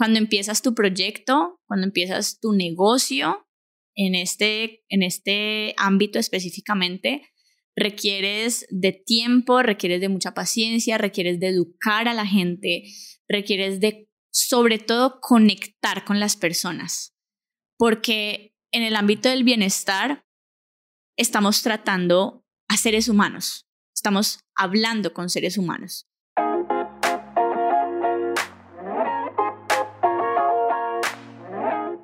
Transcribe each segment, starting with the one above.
cuando empiezas tu proyecto, cuando empiezas tu negocio en este, en este ámbito específicamente, requieres de tiempo, requieres de mucha paciencia, requieres de educar a la gente, requieres de, sobre todo, conectar con las personas. Porque en el ámbito del bienestar estamos tratando a seres humanos, estamos hablando con seres humanos.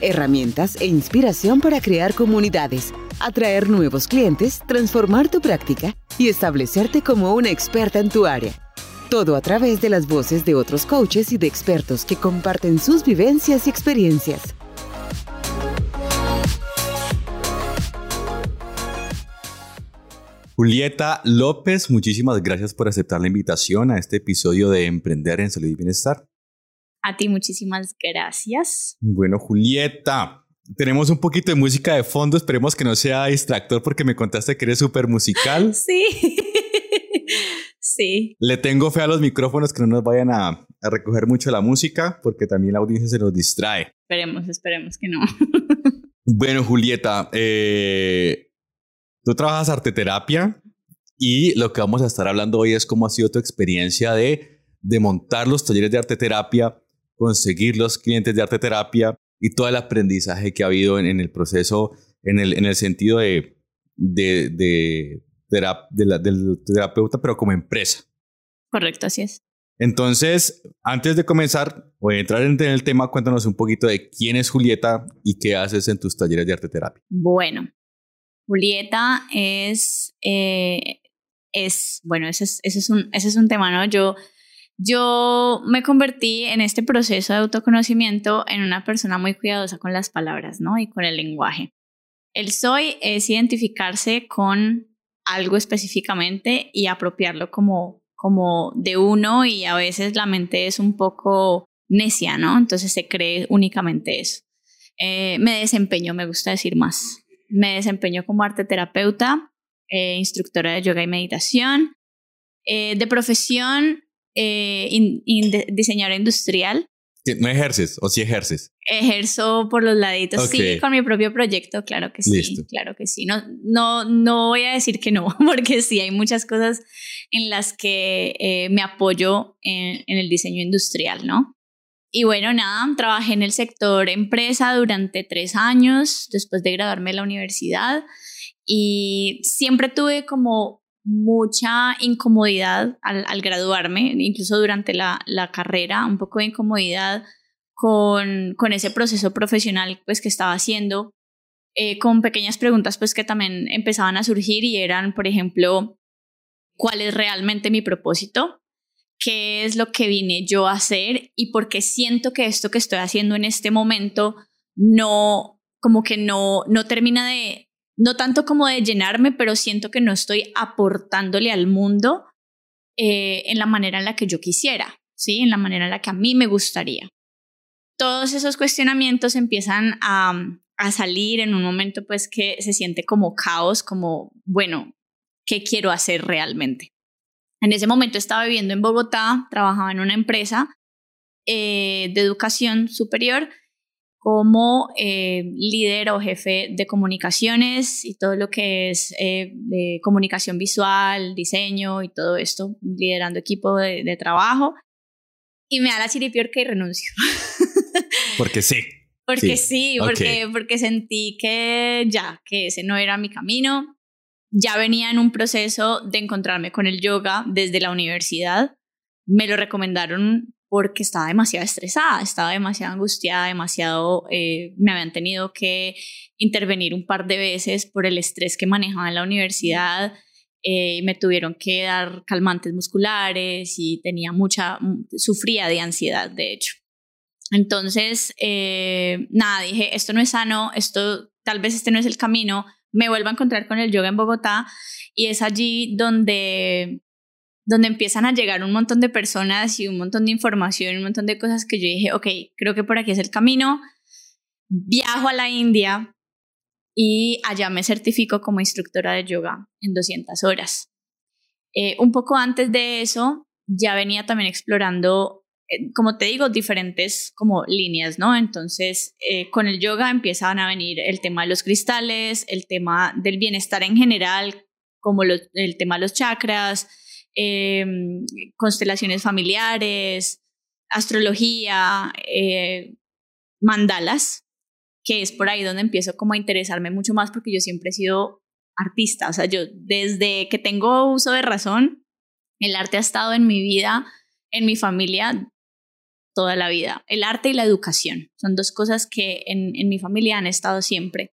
herramientas e inspiración para crear comunidades atraer nuevos clientes, transformar tu práctica y establecerte como una experta en tu área. Todo a través de las voces de otros coaches y de expertos que comparten sus vivencias y experiencias. Julieta López, muchísimas gracias por aceptar la invitación a este episodio de Emprender en Salud y Bienestar. A ti muchísimas gracias. Bueno, Julieta, tenemos un poquito de música de fondo, esperemos que no sea distractor porque me contaste que eres súper musical. Sí. sí. Le tengo fe a los micrófonos que no nos vayan a, recoger mucho la música porque también la audiencia se nos distrae. Esperemos, esperemos que no. bueno, Julieta, eh, tú trabajas arte terapia y lo que vamos a estar hablando hoy es cómo ha sido tu experiencia de, de montar los talleres de arte terapia, conseguir los clientes de arte terapia y todo el aprendizaje que ha habido en, el proceso, en el, en el sentido de, de, de, del terapeuta, pero como empresa. Correcto, así es. Entonces, antes de comenzar o entrar en el tema, cuéntanos un poquito de quién es Julieta y qué haces en tus talleres de arte terapia. Bueno, Julieta es, eh, es bueno, ese es, ese, es un, ese es un tema, ¿no? Yo yo me convertí en este proceso de autoconocimiento en una persona muy cuidadosa con las palabras, ¿no? Y con el lenguaje. El soy es identificarse con algo específicamente y apropiarlo como, como de uno y a veces la mente es un poco necia, ¿no? Entonces se cree únicamente eso. Eh, me desempeño, me gusta decir más. Me desempeño como arte terapeuta, eh, instructora de yoga y meditación. Eh, de profesión eh, diseñadora industrial. ¿No ejerces o sí ejerces? Ejerzo por los laditos, sí, con mi propio proyecto, claro que sí, claro que sí. No, no, no voy a decir que no, porque sí, hay muchas cosas en las que eh, me apoyo en, en el diseño industrial, ¿no? Y bueno, nada, trabajé en el sector empresa durante tres años después de graduarme de la universidad y siempre tuve como mucha incomodidad al, graduarme, incluso durante la, carrera, un poco de incomodidad con, con, ese proceso profesional pues, que estaba haciendo, eh, con pequeñas preguntas pues, que también empezaban a surgir y eran, por ejemplo, ¿cuál es realmente mi propósito? ¿Qué es lo que vine yo a hacer? Y por qué siento que esto que estoy haciendo en este momento no, como que no, no termina de, no tanto como de llenarme, pero siento que no estoy aportándole al mundo eh, en la manera en la que yo quisiera, ¿sí? En la manera en la que a mí me gustaría. Todos esos cuestionamientos empiezan a, a salir en un momento pues que se siente como caos, como, bueno, ¿qué quiero hacer realmente? En ese momento estaba viviendo en Bogotá, trabajaba en una empresa eh, de educación superior como eh, líder o jefe de comunicaciones y todo lo que es eh, de comunicación visual, diseño y todo esto, liderando equipo de, trabajo. Y me da la chiripiorca y renuncio. Porque sí. Porque sí, porque, porque sentí que ya, que ese no era mi camino. Ya venía en un proceso de encontrarme con el yoga desde la universidad. Me lo recomendaron porque estaba demasiado estresada, estaba demasiado angustiada, demasiado, eh, me habían tenido que intervenir un par de veces por el estrés que manejaba en la universidad, eh, me tuvieron que dar calmantes musculares y tenía mucha, sufría de ansiedad, de hecho. Entonces, eh, nada, dije, esto no es sano, esto tal vez este no es el camino, me vuelvo a encontrar con el yoga en Bogotá y es allí donde donde empiezan a llegar un montón de personas y un montón de información, un montón de cosas que yo dije, ok, creo que por aquí es el camino. Viajo a la India y allá me certifico como instructora de yoga en 200 horas. Eh, un poco antes de eso, ya venía también explorando, eh, como te digo, diferentes como líneas, ¿no? Entonces, eh, con el yoga empiezan a venir el tema de los cristales, el tema del bienestar en general, como el tema de los chakras, Em, constelaciones familiares, astrología, eh, mandalas, que es por ahí donde empiezo como a interesarme mucho más porque yo siempre he sido artista, o sea, yo desde que tengo uso de razón, el arte ha estado en mi vida, en mi familia, toda la vida. El arte y la educación son dos cosas que en, mi familia han estado siempre.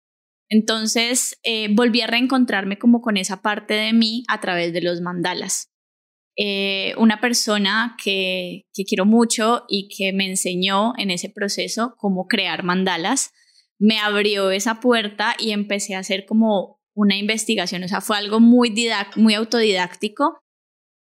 Entonces eh, volví a reencontrarme como con esa parte de mí a través de los mandalas. Eh, una persona que, quiero mucho y que me enseñó en ese proceso cómo crear mandalas, me abrió esa puerta y empecé a hacer como una investigación, o sea, fue algo muy, muy autodidáctico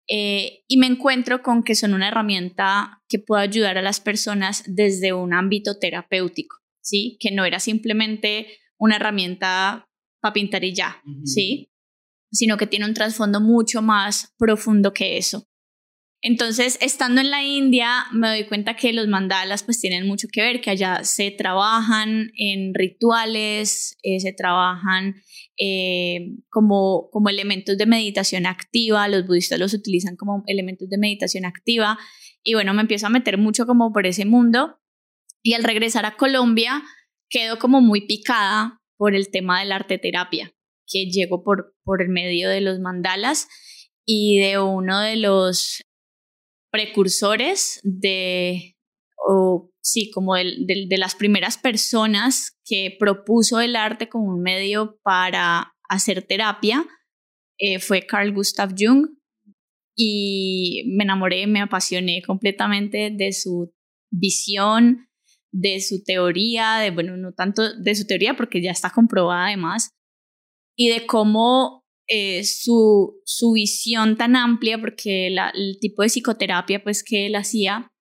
eh, y me encuentro con que son una herramienta que puede ayudar a las personas desde un ámbito terapéutico, ¿sí? Que no era simplemente una herramienta para pintar y ya, ¿sí? Sino que tiene un trasfondo mucho más profundo que eso. Entonces, estando en la India, me doy cuenta que los mandalas pues tienen mucho que ver, que allá se trabajan en rituales, eh, se trabajan eh, como, como elementos de meditación activa, los budistas los utilizan como elementos de meditación activa, y bueno, me empiezo a meter mucho como por ese mundo, y al regresar a Colombia, quedo como muy picada por el tema de la arte terapia que llegó por, por el medio de los mandalas y de uno de los precursores de, o sí, como de, las primeras personas que propuso el arte como un medio para hacer terapia, eh, fue Carl Gustav Jung. Y me enamoré, me apasioné completamente de su visión, de su teoría, de, bueno, no tanto de su teoría porque ya está comprobada además, y de cómo eh, su, su, visión tan amplia, porque el tipo de psicoterapia pues, que él hacía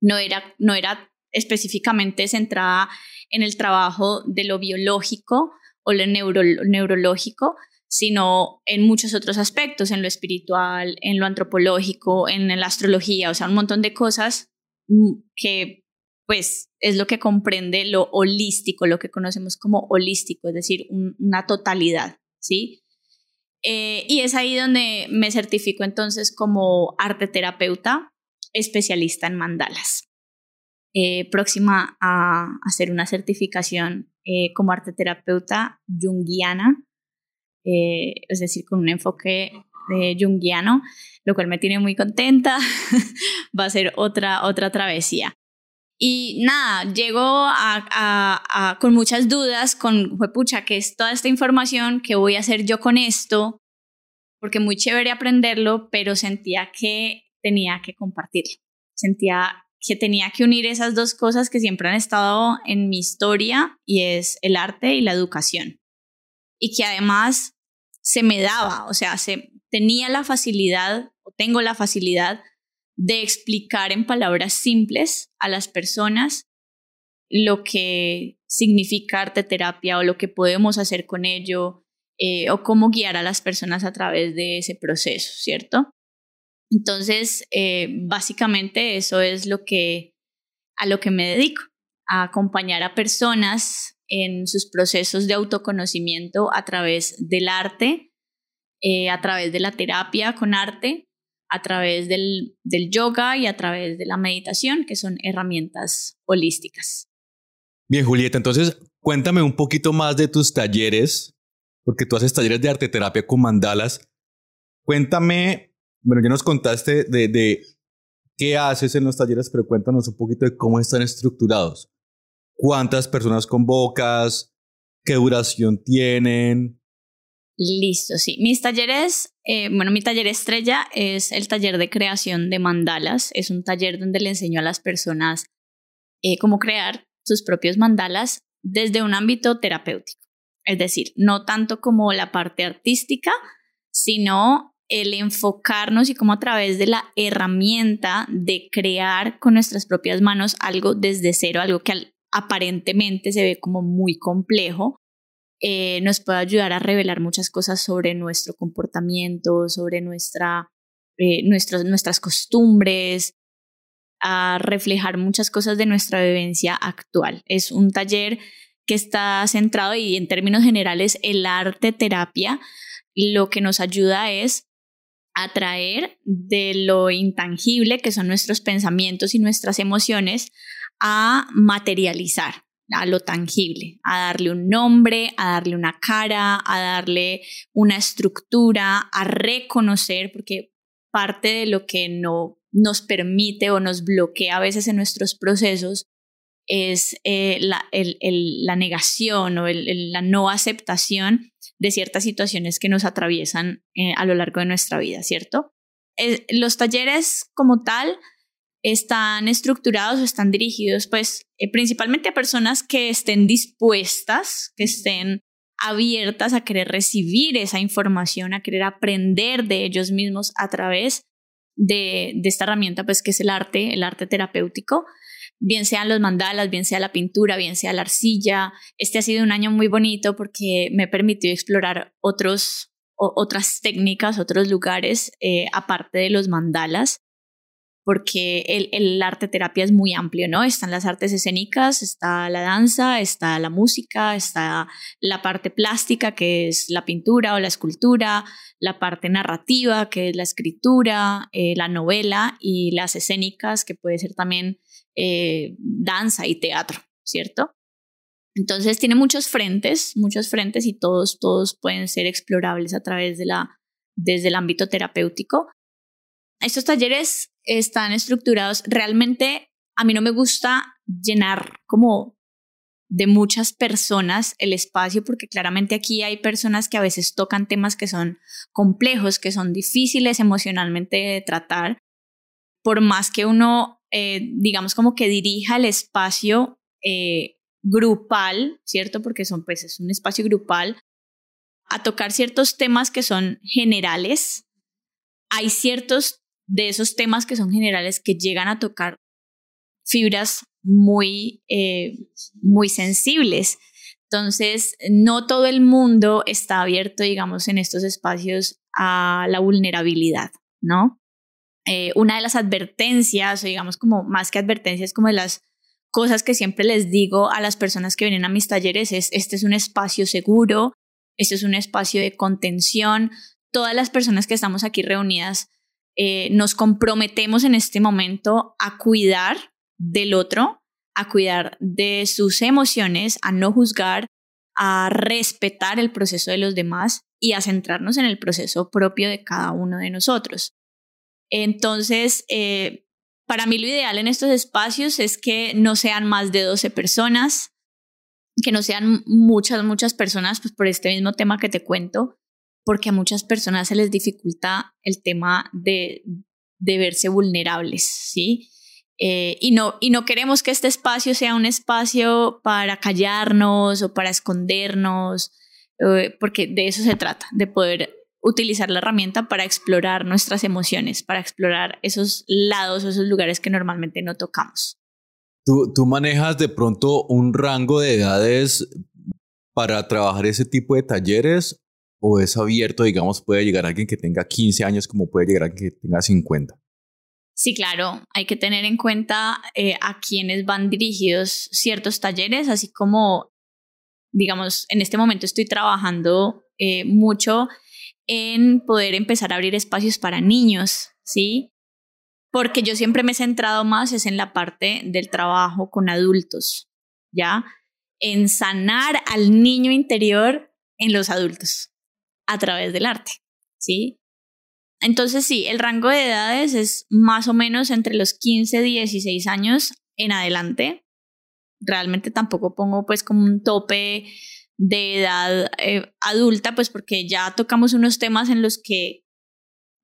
no era, no era específicamente centrada en el trabajo de lo biológico o lo neurológico, sino en muchos otros aspectos, en lo espiritual, en lo antropológico, en la astrología, o sea, un montón de cosas mm, que pues es lo que comprende lo holístico, lo que conocemos como holístico, es decir, una totalidad, ¿sí? Eh, y es ahí donde me certifico entonces como arte terapeuta, especialista en mandalas. Eh, próxima a hacer una certificación eh, como arte terapeuta junguiana, es decir, con un enfoque junguiano, lo cual me tiene muy contenta. Va a ser otra, otra travesía. Y nada, llego a, con muchas dudas, con, pucha, ¿qué es toda esta información? ¿Qué voy a hacer yo con esto? Porque muy chévere aprenderlo, pero sentía que tenía que compartirlo. Sentía que tenía que unir esas dos cosas que siempre han estado en mi historia y es el arte y la educación. Y que además se me daba, o sea, se, tenía la facilidad o tengo la facilidad de explicar en palabras simples a las personas lo que significa arte terapia o lo que podemos hacer con ello eh, o cómo guiar a las personas a través de ese proceso, ¿cierto? Entonces, eh, básicamente eso es lo que, a lo que me dedico, a acompañar a personas en sus procesos de autoconocimiento a través del arte, eh, a través de la terapia con arte a través del, yoga y a través de la meditación, que son herramientas holísticas. Bien, Julieta, entonces cuéntame un poquito más de tus talleres, porque tú haces talleres de arte terapia con mandalas. Cuéntame, bueno, ya nos contaste de, de qué haces en los talleres, pero cuéntanos un poquito de cómo están estructurados. ¿Cuántas personas convocas? ¿Qué duración tienen? Listo, sí. Mis talleres, eh, bueno, mi taller estrella es el taller de creación de mandalas. Es un taller donde le enseño a las personas eh, cómo crear sus propios mandalas desde un ámbito terapéutico. Es decir, no tanto como la parte artística, sino el enfocarnos y cómo a través de la herramienta de crear con nuestras propias manos algo desde cero, algo que aparentemente se ve como muy complejo, eh, nos puede ayudar a revelar muchas cosas sobre nuestro comportamiento, sobre nuestra, eh, nuestras costumbres, a reflejar muchas cosas de nuestra vivencia actual. Es un taller que está centrado y en términos generales el arte terapia lo que nos ayuda es atraer de lo intangible que son nuestros pensamientos y nuestras emociones a materializar a lo tangible, a darle un nombre, a darle una cara, a darle una estructura, a reconocer, porque parte de lo que no nos permite o nos bloquea a veces en nuestros procesos es eh, la, la, negación o la no aceptación de ciertas situaciones que nos atraviesan eh, a lo largo de nuestra vida, ¿cierto? los talleres como tal están estructurados o están dirigidos pues eh, principalmente a personas que estén dispuestas, que estén abiertas a querer recibir esa información, a querer aprender de ellos mismos a través de, de esta herramienta pues que es el arte, el arte terapéutico bien sean los mandalas, bien sea la pintura, bien sea la arcilla. Este ha sido un año muy bonito porque me permitió explorar otros, otras técnicas, otros lugares, eh, aparte de los mandalas porque el, el, arte terapia es muy amplio, ¿no? Están las artes escénicas, está la danza, está la música, está la parte plástica, que es la pintura o la escultura, la parte narrativa, que es la escritura, eh, la novela y las escénicas, que puede ser también eh, danza y teatro, ¿cierto? Entonces tiene muchos frentes, muchos frentes y todos, todos pueden ser explorables a través de la, desde el ámbito terapéutico. Estos talleres están estructurados. Realmente a mí no me gusta llenar como de muchas personas el espacio porque claramente aquí hay personas que a veces tocan temas que son complejos, que son difíciles emocionalmente de tratar. Por más que uno, eh, digamos, como que dirija el espacio eh, grupal, ¿cierto? Porque son, pues, es un espacio grupal, a tocar ciertos temas que son generales. Hay ciertos de esos temas que son generales que llegan a tocar fibras muy, eh, muy sensibles. Entonces, no todo el mundo está abierto, digamos, en estos espacios a la vulnerabilidad, ¿no? Eh, una de las advertencias, o digamos como más que advertencias, como de las cosas que siempre les digo a las personas que vienen a mis talleres es, este es un espacio seguro, este es un espacio de contención, todas las personas que estamos aquí reunidas eh, nos comprometemos en este momento a cuidar del otro, a cuidar de sus emociones, a no juzgar, a respetar el proceso de los demás y a centrarnos en el proceso propio de cada uno de nosotros. Entonces, eh, para mí lo ideal en estos espacios es que no sean más de 12 personas, que no sean muchas, muchas personas, pues por este mismo tema que te cuento, porque a muchas personas se les dificulta el tema de, de verse vulnerables, ¿sí? Eh, y, no, y no queremos que este espacio sea un espacio para callarnos o para escondernos, eh, porque de eso se trata, de poder utilizar la herramienta para explorar nuestras emociones, para explorar esos lados, esos lugares que normalmente no tocamos. ¿Tú, tú manejas de pronto un rango de edades para trabajar ese tipo de talleres o es abierto, digamos, puede llegar alguien que tenga 15 años como puede llegar alguien que tenga 50? Sí, claro, hay que tener en cuenta eh, a quienes van dirigidos ciertos talleres, así como, digamos, en este momento estoy trabajando eh, mucho en poder empezar a abrir espacios para niños, ¿sí? Porque yo siempre me he centrado más es en la parte del trabajo con adultos, ¿ya? En sanar al niño interior en los adultos a través del arte, ¿sí? Entonces sí, el rango de edades es más o menos entre los 15, 16 años en adelante. Realmente tampoco pongo pues como un tope de edad eh, adulta, pues porque ya tocamos unos temas en los que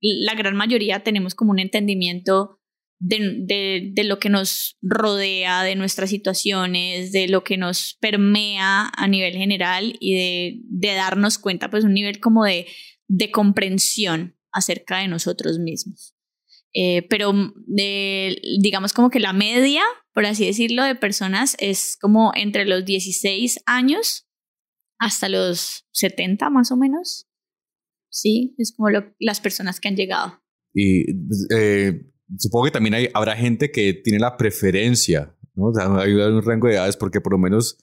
la gran mayoría tenemos como un entendimiento de, de, lo que nos rodea, de nuestras situaciones, de lo que nos permea a nivel general y de, de darnos cuenta, pues un nivel como de, de comprensión acerca de nosotros mismos. Eh, pero digamos como que la media, por así decirlo, de personas es como entre los 16 años hasta los 70 más o menos. Sí, es como las personas que han llegado. Y eh, supongo que también hay, habrá gente que tiene la preferencia, ¿no? O sea, hay un rango de edades porque por lo menos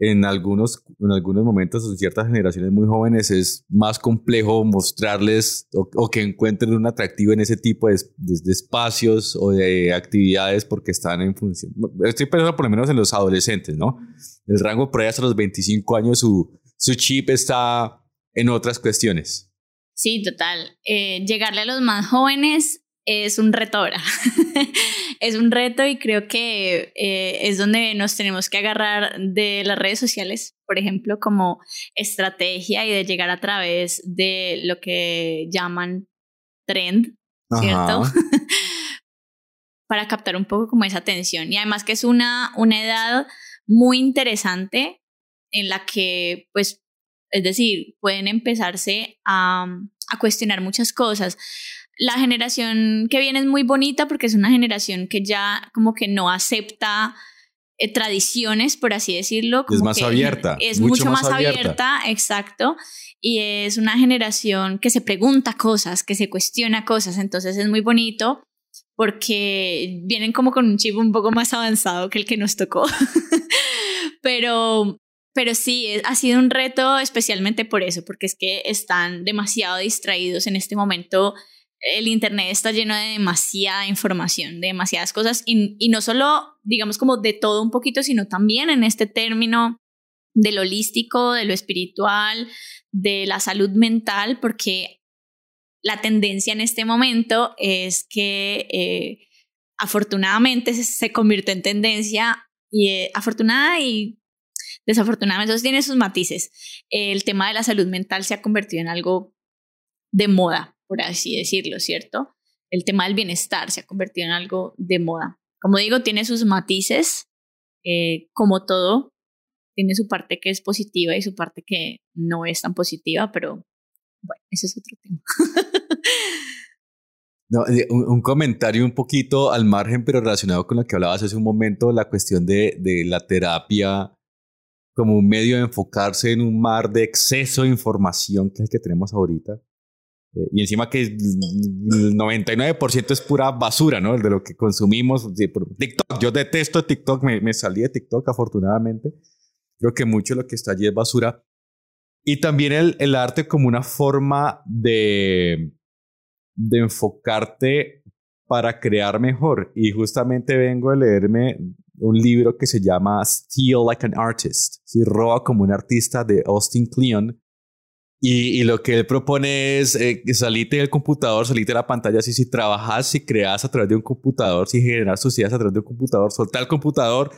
en algunos, en algunos momentos, en ciertas generaciones muy jóvenes, es más complejo mostrarles o, que encuentren un atractivo en ese tipo de, de, espacios o de actividades porque están en función. Estoy pensando por lo menos en los adolescentes, ¿no? El rango por ahí hasta los 25 años, su, su chip está en otras cuestiones. Sí, total. Eh, llegarle a los más jóvenes es un reto ahora. es un reto y creo que eh, es donde nos tenemos que agarrar de las redes sociales, por ejemplo, como estrategia y de llegar a través de lo que llaman trend, ¿cierto? Para captar un poco como esa atención. Y además que es una, una edad muy interesante en la que, pues, es decir, pueden empezarse a, a cuestionar muchas cosas la generación que viene es muy bonita porque es una generación que ya como que no acepta eh, tradiciones, por así decirlo. es más abierta. Es mucho, más, abierta. exacto. Y es una generación que se pregunta cosas, que se cuestiona cosas, entonces es muy bonito porque vienen como con un chip un poco más avanzado que el que nos tocó. pero, pero sí, ha sido un reto especialmente por eso, porque es que están demasiado distraídos en este momento el Internet está lleno de demasiada información, de demasiadas cosas, y, no solo, digamos, como de todo un poquito, sino también en este término de lo holístico, de lo espiritual, de la salud mental, porque la tendencia en este momento es que eh, afortunadamente se, convirtió en tendencia y eh, afortunada y desafortunadamente, eso tiene sus matices. El tema de la salud mental se ha convertido en algo de moda, por así decirlo, ¿cierto? El tema del bienestar se ha convertido en algo de moda. Como digo, tiene sus matices, eh, como todo, tiene su parte que es positiva y su parte que no es tan positiva, pero bueno, ese es otro tema. No, eh, un, comentario un poquito al margen, pero relacionado con lo que hablabas hace un momento, la cuestión de, de la terapia como un medio de enfocarse en un mar de exceso de información que es el que tenemos ahorita. Eh, y encima que el 99% es pura basura, ¿no? De lo que consumimos. TikTok, yo detesto TikTok, me, me salí de TikTok afortunadamente. Creo que mucho de lo que está allí es basura. Y también el, el arte como una forma de, de enfocarte para crear mejor. Y justamente vengo a leerme un libro que se llama Steal Like an Artist, ¿sí? Roba como un artista de Austin Kleon y, y, lo que él propone es eh, salite del computador, salite de la pantalla. Si, si trabajas, si creas a través de un computador, si generas ideas a través de un computador, soltar el computador,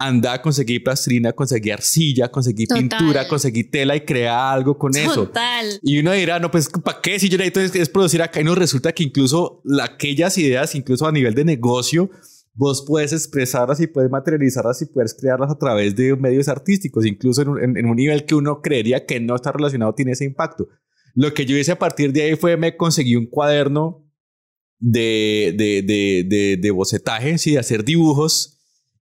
anda a conseguir plastrina, conseguir arcilla, conseguir pintura, conseguir tela y crea algo con eso. Total. Y uno dirá, no, pues, ¿para qué? Si yo necesito es, es producir acá y nos resulta que incluso aquellas ideas, incluso a nivel de negocio, vos puedes expresarlas y puedes materializarlas y puedes crearlas a través de medios artísticos, incluso en un, nivel que uno creería que no está relacionado, tiene ese impacto. Lo que yo hice a partir de ahí fue me conseguí un cuaderno de, de, de, de, bocetaje, de hacer dibujos.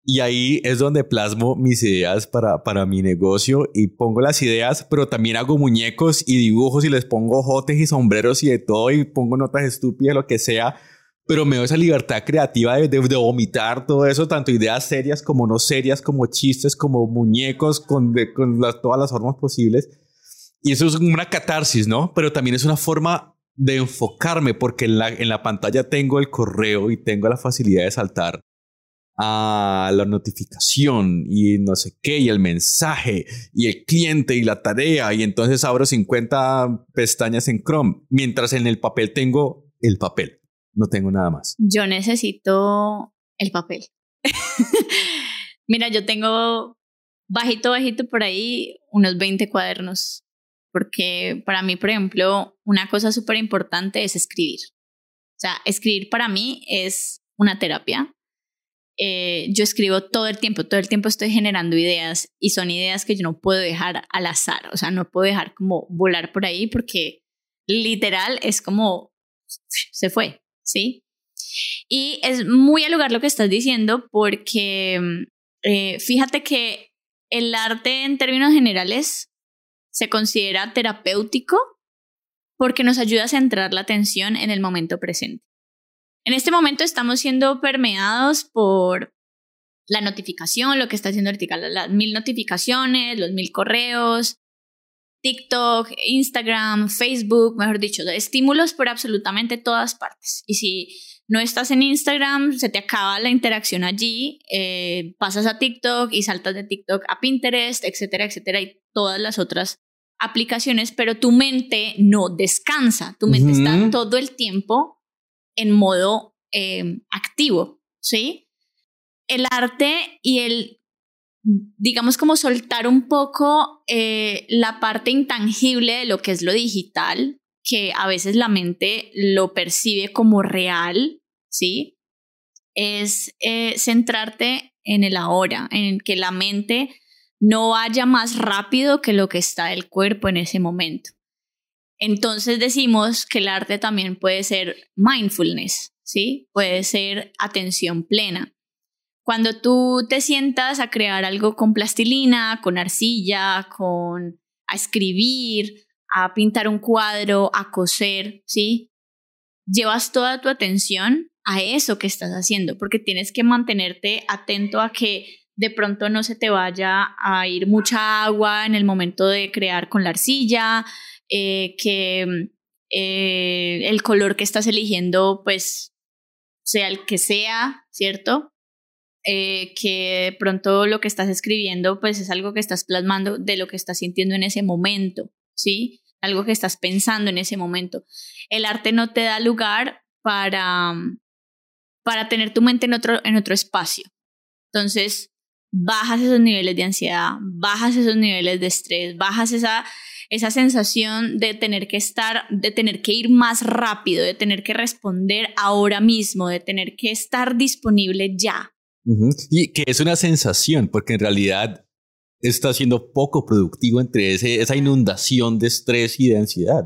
Y ahí es donde plasmo mis ideas para, para mi negocio y pongo las ideas, pero también hago muñecos y dibujos y les pongo jotes y sombreros y de todo y pongo notas estúpidas, lo que sea, pero me doy esa libertad creativa de, vomitar todo eso, tanto ideas serias como no serias, como chistes, como muñecos, con, con todas las formas posibles. Y eso es una catarsis, ¿no? Pero también es una forma de enfocarme, porque en la, en la pantalla tengo el correo y tengo la facilidad de saltar a la notificación y no sé qué, y el mensaje, y el cliente, y la tarea, y entonces abro 50 pestañas en Chrome, mientras en el papel tengo el papel no tengo nada más. Yo necesito el papel. Mira, yo tengo bajito, bajito por ahí unos 20 cuadernos, porque para mí, por ejemplo, una cosa súper importante es escribir. O sea, escribir para mí es una terapia. Eh, yo escribo todo el tiempo, todo el tiempo estoy generando ideas y son ideas que yo no puedo dejar al azar, o sea, no puedo dejar como volar por ahí porque literal es como se fue, ¿sí? Y es muy al lugar lo que estás diciendo porque eh, fíjate que el arte en términos generales se considera terapéutico porque nos ayuda a centrar la atención en el momento presente. En este momento estamos siendo permeados por la notificación, lo que está haciendo ahorita, las mil notificaciones, los mil correos, TikTok, Instagram, Facebook, mejor dicho, estímulos por absolutamente todas partes. Y si no estás en Instagram, se te acaba la interacción allí, eh, pasas a TikTok y saltas de TikTok a Pinterest, etcétera, etcétera, y todas las otras aplicaciones, pero tu mente no descansa, tu mente está todo el tiempo en modo eh, activo, ¿sí? El arte y el, digamos como soltar un poco eh, la parte intangible de lo que es lo digital, que a veces la mente lo percibe como real, ¿sí? Es eh, centrarte en el ahora, en que la mente no vaya más rápido que lo que está el cuerpo en ese momento. Entonces decimos que el arte también puede ser mindfulness, ¿sí? Puede ser atención plena. Cuando tú te sientas a crear algo con plastilina, con arcilla, con a escribir, a pintar un cuadro, a coser, ¿sí? Llevas toda tu atención a eso que estás haciendo, porque tienes que mantenerte atento a que de pronto no se te vaya a ir mucha agua en el momento de crear con la arcilla, eh, que eh, el color que estás eligiendo pues sea el que sea, ¿cierto? Eh, que pronto lo que estás escribiendo pues es algo que estás plasmando de lo que estás sintiendo en ese momento, ¿sí? Algo que estás pensando en ese momento. El arte no te da lugar para, para tener tu mente en otro, en otro espacio. Entonces, bajas esos niveles de ansiedad, bajas esos niveles de estrés, bajas esa, esa sensación de tener que estar, de tener que ir más rápido, de tener que responder ahora mismo, de tener que estar disponible ya. Y que es una sensación, porque en realidad está siendo poco productivo entre esa inundación de estrés y de ansiedad.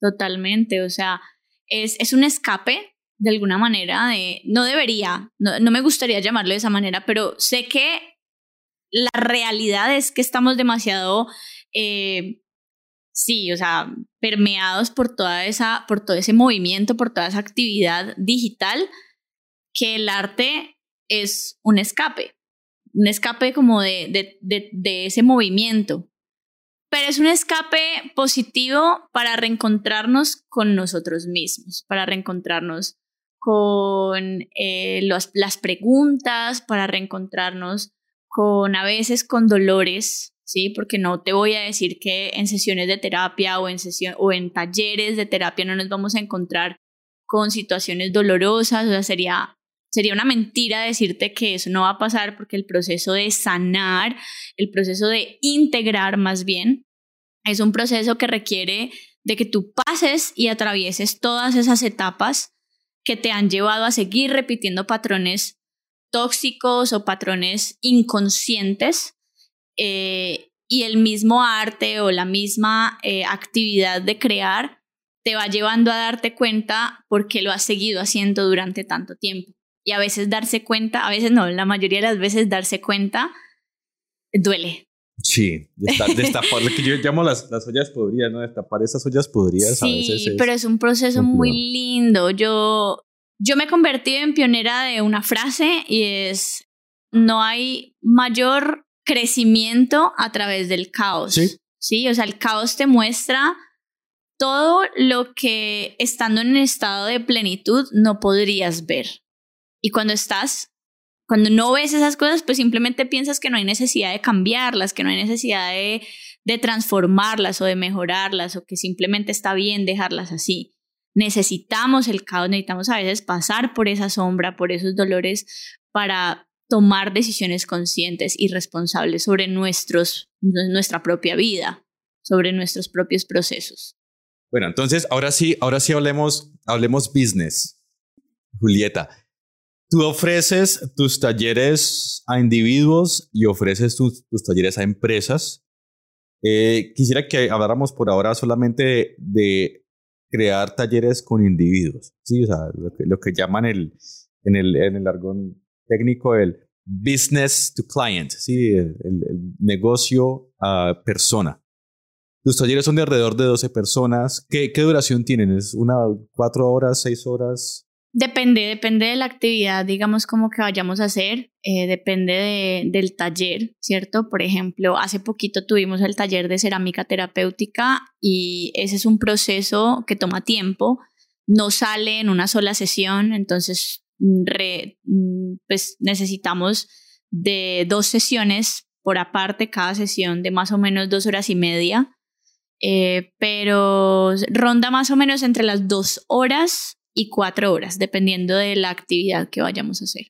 Totalmente, o sea, es, es un escape de alguna manera de, no debería, no, me gustaría llamarlo de esa manera, pero sé que la realidad es que estamos demasiado, eh, sí, o sea, permeados por toda esa, por todo ese movimiento, por toda esa actividad digital, que el arte es un escape, un escape como de, de, de, ese movimiento, pero es un escape positivo para reencontrarnos con nosotros mismos, para reencontrarnos con eh, las preguntas para reencontrarnos, con a veces con dolores, ¿sí? Porque no te voy a decir que en sesiones de terapia o en, sesión, o en talleres de terapia no nos vamos a encontrar con situaciones dolorosas, o sea, sería, sería una mentira decirte que eso no va a pasar porque el proceso de sanar, el proceso de integrar más bien, es un proceso que requiere de que tú pases y atravieses todas esas etapas que te han llevado a seguir repitiendo patrones tóxicos o patrones inconscientes eh, y el mismo arte o la misma eh, actividad de crear te va llevando a darte cuenta por qué lo has seguido haciendo durante tanto tiempo. Y a veces darse cuenta, a veces no, la mayoría de las veces darse cuenta duele, Sí, destapar lo que yo llamo las, las ollas podridas, ¿no? Destapar esas ollas podridas sí, a veces. pero es un proceso muy lindo. Yo, yo me he convertido en pionera de una frase y es, no hay mayor crecimiento a través del caos. Sí. Sí, o sea, el caos te muestra todo lo que estando en un estado de plenitud no podrías ver. Y cuando estás cuando no ves esas cosas, pues simplemente piensas que no hay necesidad de cambiarlas, que no hay necesidad de, de transformarlas o de mejorarlas o que simplemente está bien dejarlas así. Necesitamos el caos, necesitamos a veces pasar por esa sombra, por esos dolores para tomar decisiones conscientes y responsables sobre nuestros, nuestra propia vida, sobre nuestros propios procesos. Bueno, entonces ahora sí, ahora sí hablemos, hablemos business. Julieta, Tú ofreces tus talleres a individuos y ofreces tus, talleres a empresas. Eh, quisiera que habláramos por ahora solamente de, crear talleres con individuos, ¿sí? O sea, lo que, llaman el, en, el, en el argón técnico el business to client, ¿sí? el, negocio a persona. Los talleres son de alrededor de 12 personas. ¿Qué, ¿Qué, duración tienen? ¿Es una, cuatro horas, seis horas? Depende, depende de la actividad, digamos, como que vayamos a hacer, eh, depende de, del taller, ¿cierto? Por ejemplo, hace poquito tuvimos el taller de cerámica terapéutica y ese es un proceso que toma tiempo, no sale en una sola sesión, entonces mm, mm, pues necesitamos de dos sesiones por aparte, cada sesión de más o menos dos horas y media, eh, pero ronda más o menos entre las dos horas y cuatro horas, dependiendo de la actividad que vayamos a hacer.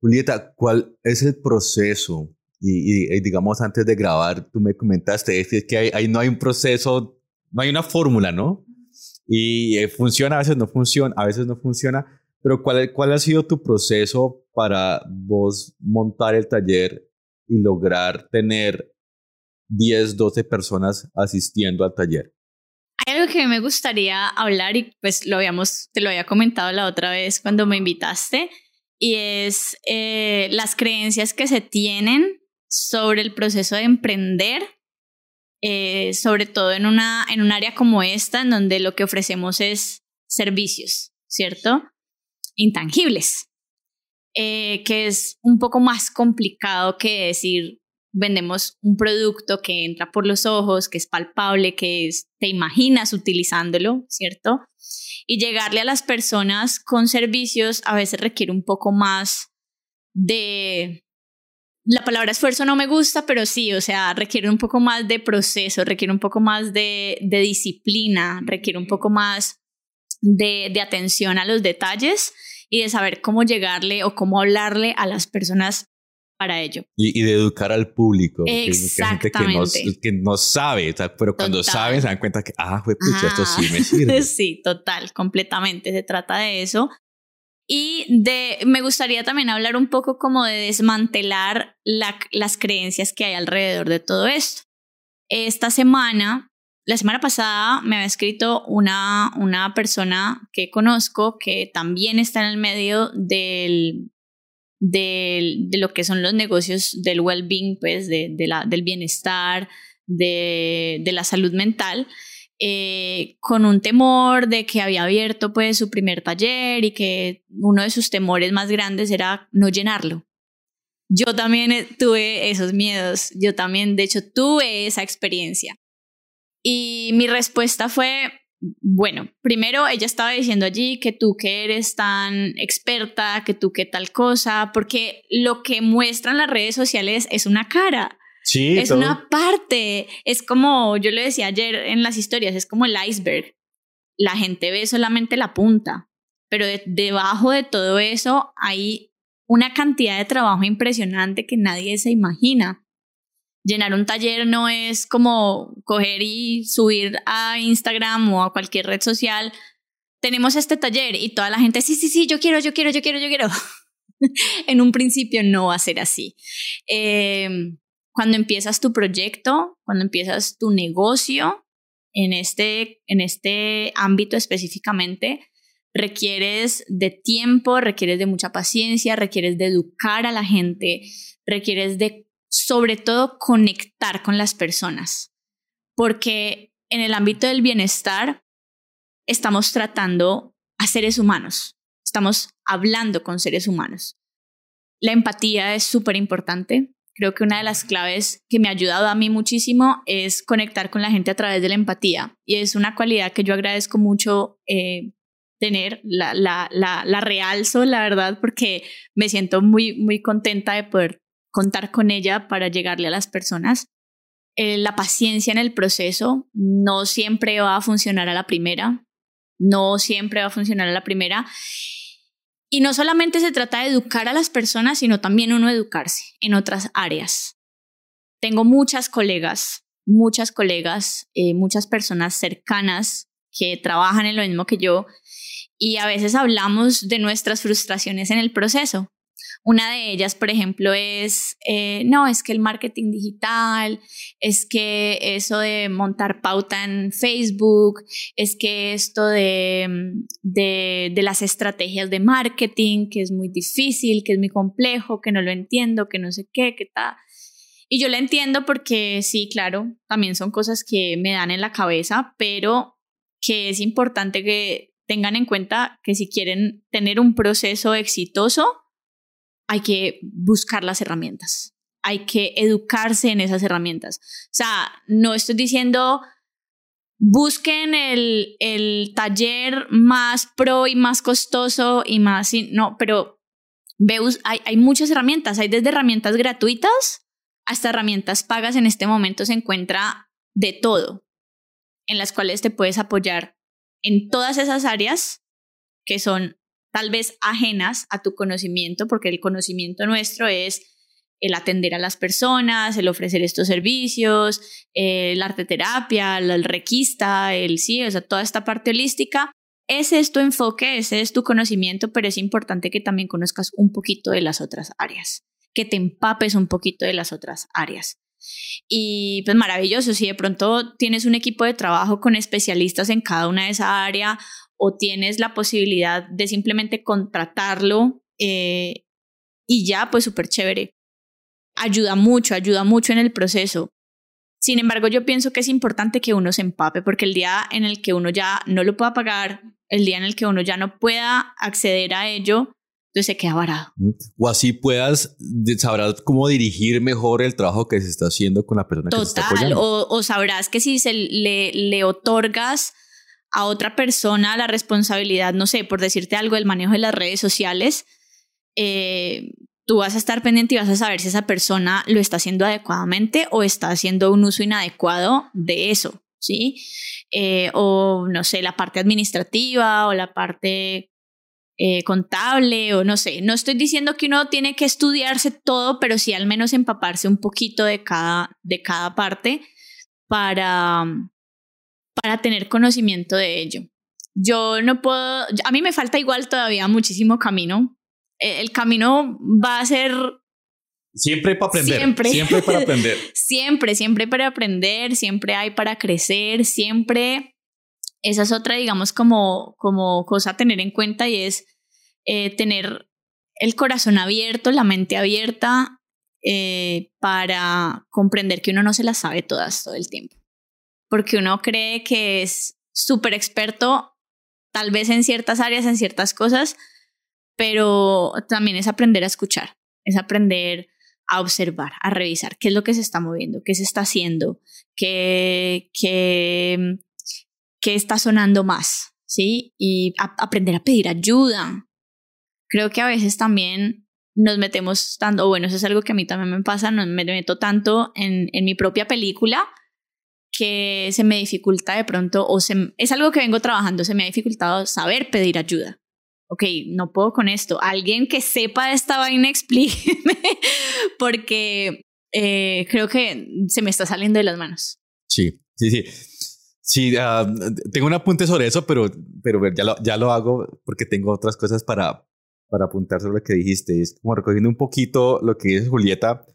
Julieta, ¿cuál es el proceso? Y, digamos, antes de grabar, tú me comentaste es que ahí, no hay un proceso, no hay una fórmula, ¿no? Y eh, funciona, a veces no funciona, a veces no funciona, pero ¿cuál, ¿cuál ha sido tu proceso para vos montar el taller y lograr tener 10, 12 personas asistiendo al taller? Que me gustaría hablar y pues lo habíamos, te lo había comentado la otra vez cuando me invitaste y es eh, las creencias que se tienen sobre el proceso de emprender, eh, sobre todo en, una, en un área como esta, en donde lo que ofrecemos es servicios, ¿cierto? Intangibles, eh, que es un poco más complicado que decir vendemos un producto que entra por los ojos, que es palpable, que te imaginas utilizándolo, ¿cierto? Y llegarle a las personas con servicios a veces requiere un poco más de... La palabra esfuerzo no me gusta, pero sí, o sea, requiere un poco más de proceso, requiere un poco más de, disciplina, requiere un poco más de, de atención a los detalles y de saber cómo llegarle o cómo hablarle a las personas para ello. Y, de educar al público. Exactamente. Que, gente que, no, sabe, pero cuando saben se dan cuenta que, ah, pues, esto sí me sirve. sí, total, completamente. Se trata de eso. Y de, me gustaría también hablar un poco como de desmantelar las creencias que hay alrededor de todo esto. Esta semana, la semana pasada, me había escrito una, una persona que conozco que también está en el medio del, de, lo que son los negocios del well-being, pues, de, la, del bienestar, de, la salud mental, eh, con un temor de que había abierto pues su primer taller y que uno de sus temores más grandes era no llenarlo. Yo también eh, tuve esos miedos, yo también de hecho tuve esa experiencia. Y mi respuesta fue, bueno, primero ella estaba diciendo allí que tú que eres tan experta, que tú que tal cosa, porque lo que muestran las redes sociales es una cara. Sí, es una parte. Es como yo le decía ayer en las historias, es como el iceberg. La gente ve solamente la punta, pero debajo de todo eso hay una cantidad de trabajo impresionante que nadie se imagina llenar un taller no es como coger y subir a Instagram o a cualquier red social. Tenemos este taller y toda la gente, sí, sí, sí, yo quiero, yo quiero, yo quiero, yo quiero. en un principio no va a ser así. Em, cuando empiezas tu proyecto, cuando empiezas tu negocio en este, en este ámbito específicamente, requieres de tiempo, requieres de mucha paciencia, requieres de educar a la gente, requieres de sobre todo conectar con las personas, porque en el ámbito del bienestar estamos tratando a seres humanos, estamos hablando con seres humanos. La empatía es súper importante. Creo que una de las claves que me ha ayudado a mí muchísimo es conectar con la gente a través de la empatía. Y es una cualidad que yo agradezco mucho eh, tener, la, la, la, la realzo, la verdad, porque me siento muy, muy contenta de poder contar con ella para llegarle a las personas. Eh, la paciencia en el proceso no siempre va a funcionar a la primera, no siempre va a funcionar a la primera. Y no solamente se trata de educar a las personas, sino también uno educarse en otras áreas. Tengo muchas colegas, muchas colegas, eh, muchas personas cercanas que trabajan en lo mismo que yo y a veces hablamos de nuestras frustraciones en el proceso. Una de ellas, por ejemplo, es, eh, no, es que el marketing digital, es que eso de montar pauta en Facebook, es que esto de, de, de las estrategias de marketing, que es muy difícil, que es muy complejo, que no lo entiendo, que no sé qué, qué tal. Y yo lo entiendo porque sí, claro, también son cosas que me dan en la cabeza, pero que es importante que tengan en cuenta que si quieren tener un proceso exitoso, hay que buscar las herramientas, hay que educarse en esas herramientas. O sea, no estoy diciendo busquen el, el taller más pro y más costoso y más, no, pero hay, hay muchas herramientas, hay desde herramientas gratuitas hasta herramientas pagas en este momento se encuentra de todo, en las cuales te puedes apoyar en todas esas áreas que son tal vez ajenas a tu conocimiento, porque el conocimiento nuestro es el atender a las personas, el ofrecer estos servicios, el arte terapia, el requista, el sí, o sea, toda esta parte holística. Ese es tu enfoque, ese es tu conocimiento, pero es importante que también conozcas un poquito de las otras áreas que te empapes un poquito de las otras áreas. Y pues maravilloso, si de pronto tienes un equipo de trabajo con especialistas en cada una de esa área o tienes la posibilidad de simplemente contratarlo eh, y ya, pues súper chévere. Ayuda mucho, ayuda mucho en el proceso. Sin embargo, yo pienso que es importante que uno se empape porque el día en el que uno ya no lo pueda pagar, el día en el que uno ya no pueda acceder a ello, entonces se queda varado. O así puedas, sabrás cómo dirigir mejor el trabajo que se está haciendo con la persona que se está apoyando. O, o sabrás que si se le, le otorgas a otra persona la responsabilidad, no sé, por decirte algo, del manejo de las redes sociales, eh, tú vas a estar pendiente y vas a saber si esa persona lo está haciendo adecuadamente o está haciendo un uso inadecuado de eso, ¿sí? Eh, o no sé, la parte administrativa o la parte eh, contable o no sé. No estoy diciendo que uno tiene que estudiarse todo, pero sí al menos empaparse un poquito de cada, de cada parte para, para tener conocimiento de ello. Yo no puedo, a mí me falta igual todavía muchísimo camino. E, el camino va a ser Siempre para aprender. Siempre. Siempre para aprender. siempre, siempre para aprender, siempre hay para crecer, siempre esa es otra, digamos, como, como cosa a tener en cuenta y es eh, tener el corazón abierto, la mente abierta eh, para comprender que uno no se las sabe todas todo el tiempo. Porque uno cree que es súper experto, tal vez en ciertas áreas, en ciertas cosas, pero también es aprender a escuchar, es aprender a observar, a revisar qué es lo que se está moviendo, qué se está haciendo, qué, qué, qué está sonando más, ¿sí? Y aprender a pedir ayuda. Creo que a veces también nos metemos tanto, bueno, eso es algo que a mí también me pasa, no me meto tanto en, en mi propia película que se me dificulta de pronto, o es algo que vengo trabajando, se me ha dificultado saber pedir ayuda. Ok, no puedo con esto. Alguien que sepa de esta vaina, explíqueme, porque eh, creo que se me está saliendo de las manos. Sí, sí, sí. Sí, ah, tengo un apunte sobre eso, pero, pero ya, lo, ya lo hago porque tengo otras cosas para, para apuntar sobre lo que dijiste. Es como recogiendo un poquito lo que dice Julieta.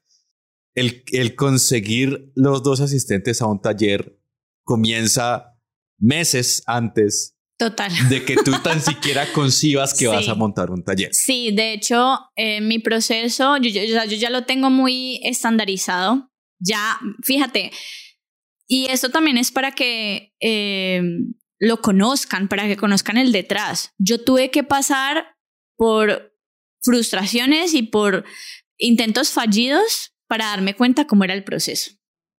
El, el conseguir los dos asistentes a un taller comienza meses antes Total. De que tú tan siquiera concibas que vas a montar un taller. Sí, de hecho, en mi proceso, yo, yo, yo, ya lo tengo muy estandarizado. Ya, fíjate, y esto también es para que eh, lo conozcan, para que conozcan el detrás. Yo tuve que pasar por frustraciones y por intentos fallidos para darme cuenta cómo era el proceso.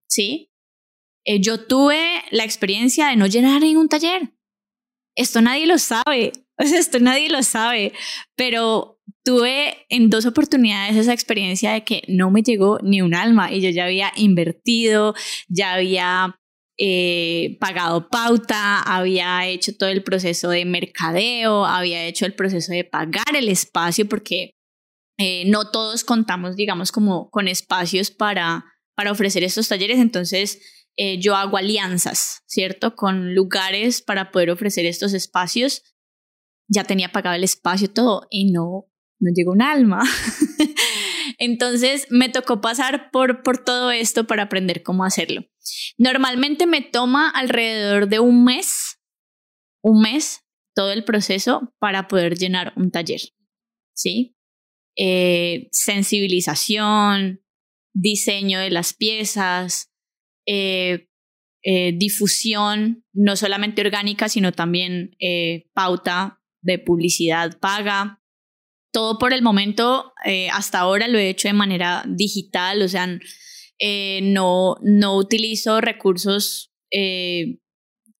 ¿Sí? Eh, yo tuve la experiencia de no llenar ningún taller. Esto nadie lo sabe. O sea, esto nadie lo sabe. Pero tuve en dos oportunidades esa experiencia de que no me llegó ni un alma y yo ya había invertido, ya había eh, pagado pauta, había hecho todo el proceso de mercadeo, había hecho el proceso de pagar el espacio porque eh, no todos contamos, digamos, como con espacios para, para ofrecer estos talleres. Entonces, eh, yo hago alianzas, ¿cierto? Con lugares para poder ofrecer estos espacios. Ya tenía pagado el espacio todo y no, no llegó un alma. Entonces me tocó pasar por, por todo esto para aprender cómo hacerlo. Normalmente me toma alrededor de un mes, un mes, todo el proceso para poder llenar un taller. ¿Sí? Eh, sensibilización, diseño de las piezas, eh, eh, difusión, no solamente orgánica, sino también pauta de publicidad paga. Todo por el momento, hasta ahora lo he hecho de manera digital, o sea, no, no utilizo recursos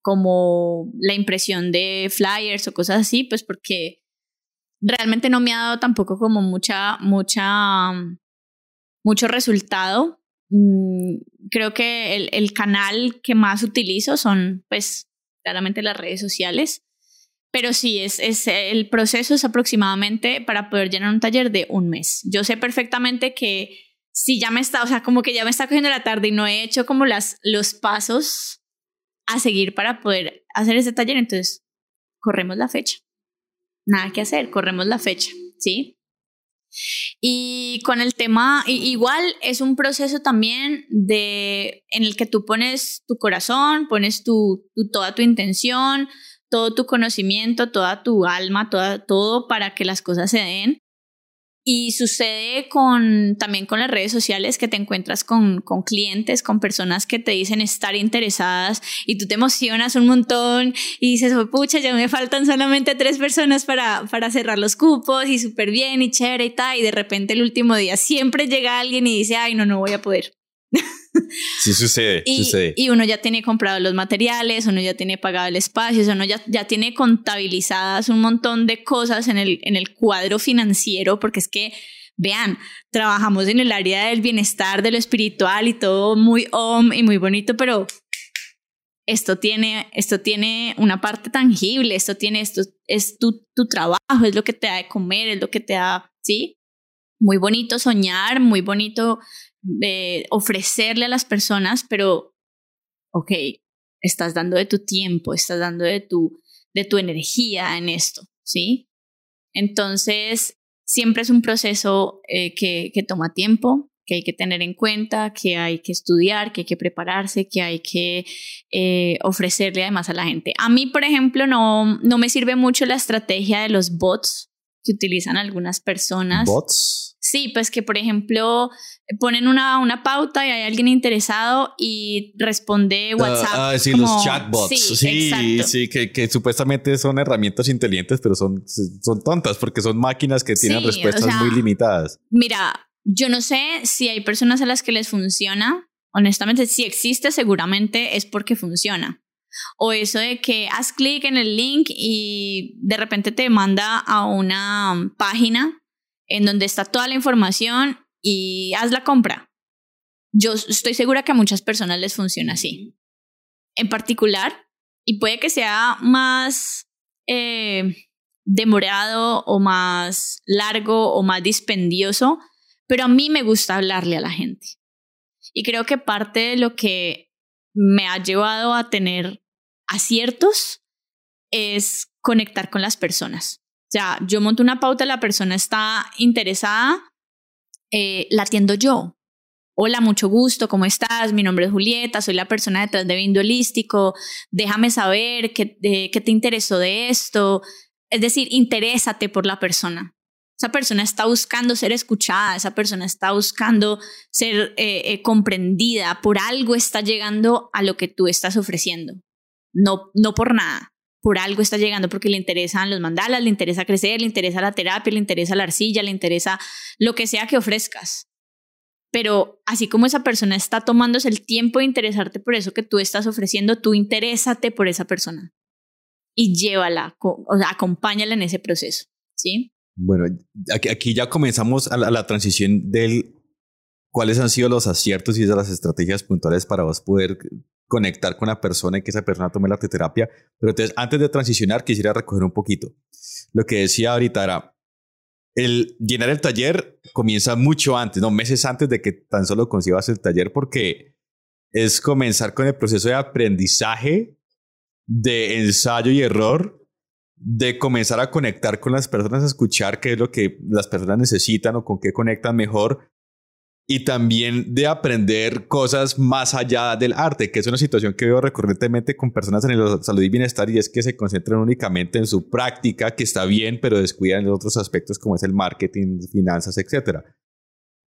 como la impresión de flyers o cosas así, pues porque realmente no me ha dado tampoco como mucha, mucha, mucho resultado. Mm, creo que el, el canal que más utilizo son, pues, claramente las redes sociales. Pero sí, es, es, el proceso es aproximadamente para poder llenar un taller de un mes. Yo sé perfectamente que si ya me está, o sea, como que ya me está cogiendo la tarde y no he hecho como las, los pasos a seguir para poder hacer ese taller, entonces corremos la fecha nada que hacer, corremos la fecha, ¿sí? Y con el tema, igual es un proceso también de, en el que tú pones tu corazón, pones tu, toda tu intención, todo tu conocimiento, toda tu alma, toda, todo para que las cosas se den. Y sucede con, también con las redes sociales que te encuentras con, con, clientes, con personas que te dicen estar interesadas y tú te emocionas un montón y dices, oh, pucha, ya me faltan solamente tres personas para, para cerrar los cupos y súper bien y chévere y tal. Y de repente el último día siempre llega alguien y dice, ay, no, no voy a poder. Sí sucede, y, sucede. Y uno ya tiene comprado los materiales, uno ya tiene pagado el espacio, uno ya, ya tiene contabilizadas un montón de cosas en el, en el cuadro financiero, porque es que, vean, trabajamos en el área del bienestar, de lo espiritual y todo muy om y muy bonito, pero esto tiene, esto tiene una parte tangible, esto tiene, esto es tu, tu trabajo, es lo que te da de comer, es lo que te da, ¿sí? Muy bonito soñar, muy bonito de ofrecerle a las personas, pero, ok, estás dando de tu tiempo, estás dando de tu, de tu energía en esto, ¿sí? Entonces, siempre es un proceso eh, que, que toma tiempo, que hay que tener en cuenta, que hay que estudiar, que hay que prepararse, que hay que eh, ofrecerle además a la gente. A mí, por ejemplo, no, no me sirve mucho la estrategia de los bots que utilizan algunas personas. ¿Bots? Sí, pues que por ejemplo ponen una, una pauta y hay alguien interesado y responde ah, WhatsApp. Ah, sí, los chatbots. Sí, sí, que, que, supuestamente son herramientas inteligentes, pero son, son tontas porque son máquinas que tienen respuestas muy limitadas. Mira, yo no sé si hay personas a las que les funciona. Honestamente, si existe, seguramente es porque funciona. O eso de que haz clic en el link y de repente te manda a una página en donde está toda la información y haz la compra. Yo estoy segura que a muchas personas les funciona así. En particular, y puede que sea más eh, demorado o más largo o más dispendioso, pero a mí me gusta hablarle a la gente. Y creo que parte de lo que me ha llevado a tener aciertos es conectar con las personas. O sea, yo monto una pauta, la persona está interesada, eh, la atiendo yo. Hola, mucho gusto, ¿cómo estás? Mi nombre es Julieta, soy la persona detrás de Holístico, déjame saber qué, qué te interesó de esto. Es decir, interésate por la persona. Esa persona está buscando ser escuchada, esa persona está buscando ser eh, eh, comprendida, por algo está llegando a lo que tú estás ofreciendo, no, no por nada, por algo está llegando porque le interesan los mandalas, le interesa crecer, le interesa la terapia, le interesa la arcilla, le interesa lo que sea que ofrezcas. Pero así como esa persona está tomándose el tiempo de interesarte por eso que tú estás ofreciendo, tú interésate por esa persona y llévala, o sea, acompáñala en ese proceso, ¿sí? Bueno, aquí, ya comenzamos a la, transición del cuáles han sido los aciertos y las estrategias puntuales para vos poder conectar con la persona y que esa persona tome la terapia. Pero entonces, antes de transicionar, quisiera recoger un poquito. Lo que decía ahorita era, el llenar el taller comienza mucho antes, no meses antes de que tan solo concibas el taller, porque es comenzar con el proceso de aprendizaje, de ensayo y error, de comenzar a conectar con las personas, a escuchar qué es lo que las personas necesitan o con qué conectan mejor y también de aprender cosas más allá del arte, que es una situación que veo recurrentemente con personas en el salud y bienestar y es que se concentran únicamente en su práctica, que está bien, pero descuidan otros aspectos como es el marketing, finanzas, etc.